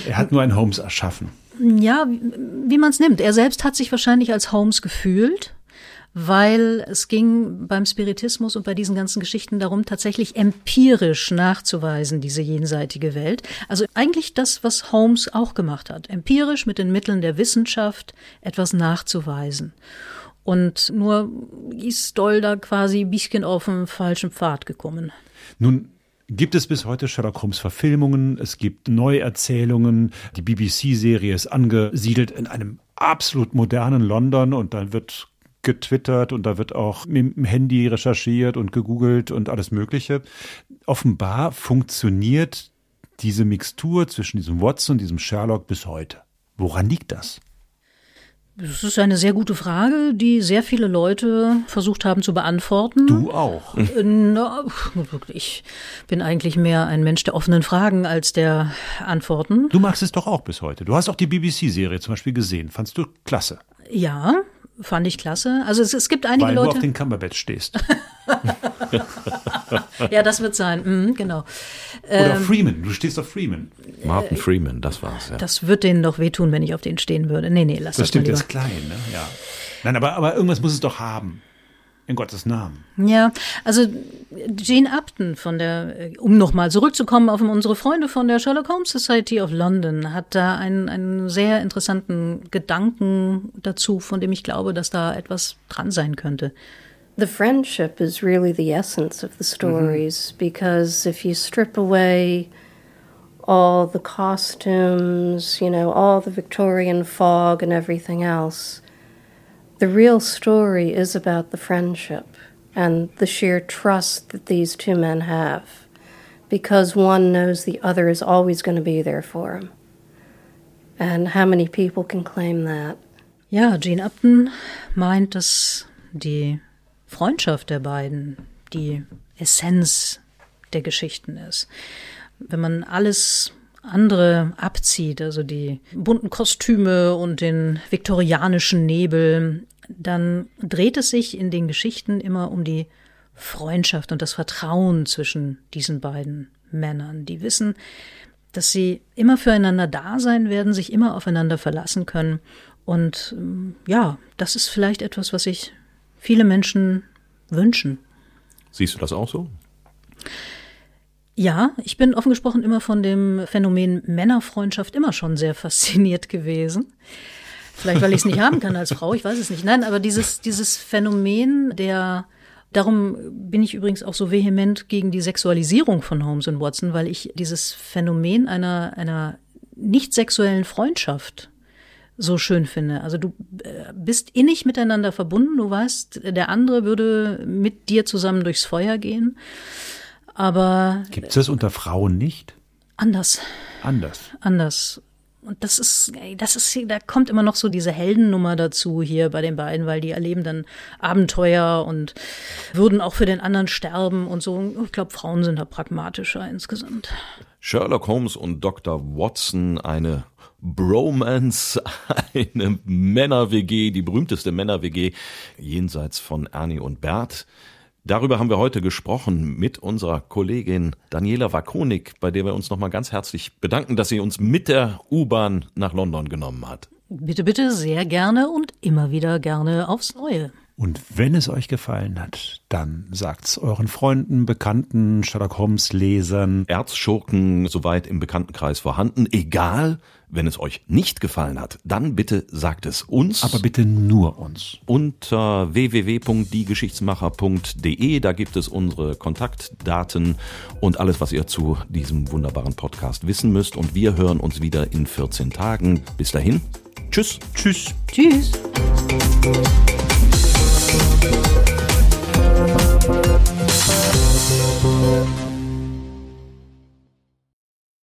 Er hat nur ein Holmes erschaffen. Ja, wie, wie man es nimmt. Er selbst hat sich wahrscheinlich als Holmes gefühlt weil es ging beim Spiritismus und bei diesen ganzen Geschichten darum, tatsächlich empirisch nachzuweisen, diese jenseitige Welt. Also eigentlich das, was Holmes auch gemacht hat, empirisch mit den Mitteln der Wissenschaft etwas nachzuweisen. Und nur ist Doll da quasi ein bisschen auf den falschen Pfad gekommen. Nun gibt es bis heute Sherlock Holmes Verfilmungen, es gibt Neuerzählungen, die BBC-Serie ist angesiedelt in einem absolut modernen London und dann wird getwittert und da wird auch mit dem Handy recherchiert und gegoogelt und alles Mögliche. Offenbar funktioniert diese Mixtur zwischen diesem Watson und diesem Sherlock bis heute. Woran liegt das? Das ist eine sehr gute Frage, die sehr viele Leute versucht haben zu beantworten. Du auch. Na, ich bin eigentlich mehr ein Mensch der offenen Fragen als der Antworten. Du magst es doch auch bis heute. Du hast auch die BBC-Serie zum Beispiel gesehen. Fandst du klasse? Ja, Fand ich klasse. Also es, es gibt einige Weil Leute. du auf den Cumberbatch stehst. ja, das wird sein. Mhm, genau. Oder ähm, Freeman. Du stehst auf Freeman. Martin Freeman, das war's. Ja. Das wird denen doch wehtun, wenn ich auf den stehen würde. Nee, nee, lass das. Das stimmt, der ist klein, ne? Ja. Nein, aber, aber irgendwas muss es doch haben. In Gottes Namen. Ja, also Jane Upton von der, um nochmal zurückzukommen auf unsere Freunde von der Sherlock Holmes Society of London, hat da einen, einen sehr interessanten Gedanken dazu, von dem ich glaube, dass da etwas dran sein könnte. The friendship is really the essence of the stories -hmm. because if you strip away all the costumes, you know, all the Victorian fog and everything else, The real story is about the friendship and the sheer trust that these two men have because one knows the other is always going to be there for him. And how many people can claim that? Ja, Gene Upton meint, dass die Freundschaft der beiden die Essenz der Geschichten ist. Wenn man alles andere abzieht, also die bunten Kostüme und den viktorianischen Nebel, dann dreht es sich in den Geschichten immer um die Freundschaft und das Vertrauen zwischen diesen beiden Männern, die wissen, dass sie immer füreinander da sein werden, sich immer aufeinander verlassen können. Und ähm, ja, das ist vielleicht etwas, was sich viele Menschen wünschen. Siehst du das auch so? Ja, ich bin offen gesprochen immer von dem Phänomen Männerfreundschaft immer schon sehr fasziniert gewesen. Vielleicht, weil ich es nicht haben kann als Frau, ich weiß es nicht. Nein, aber dieses, dieses Phänomen der, darum bin ich übrigens auch so vehement gegen die Sexualisierung von Holmes und Watson, weil ich dieses Phänomen einer, einer nicht sexuellen Freundschaft so schön finde. Also du äh, bist innig miteinander verbunden, du weißt, der andere würde mit dir zusammen durchs Feuer gehen. Aber. Gibt es das unter Frauen nicht? Anders. Anders. Anders. Und das ist, das ist, da kommt immer noch so diese Heldennummer dazu hier bei den beiden, weil die erleben dann Abenteuer und würden auch für den anderen sterben und so. Ich glaube, Frauen sind da pragmatischer insgesamt. Sherlock Holmes und Dr. Watson, eine Bromance, eine Männer-WG, die berühmteste Männer-WG jenseits von Ernie und Bert. Darüber haben wir heute gesprochen mit unserer Kollegin Daniela Wakonik, bei der wir uns nochmal ganz herzlich bedanken, dass sie uns mit der U-Bahn nach London genommen hat. Bitte, bitte, sehr gerne und immer wieder gerne aufs Neue. Und wenn es euch gefallen hat, dann sagt's euren Freunden, Bekannten, Sherlock Holmes Lesern. Erzschurken soweit im Bekanntenkreis vorhanden. Egal, wenn es euch nicht gefallen hat, dann bitte sagt es uns. Aber bitte nur uns. Unter www.diegeschichtsmacher.de, da gibt es unsere Kontaktdaten und alles, was ihr zu diesem wunderbaren Podcast wissen müsst. Und wir hören uns wieder in 14 Tagen. Bis dahin. Tschüss. Tschüss. Tschüss.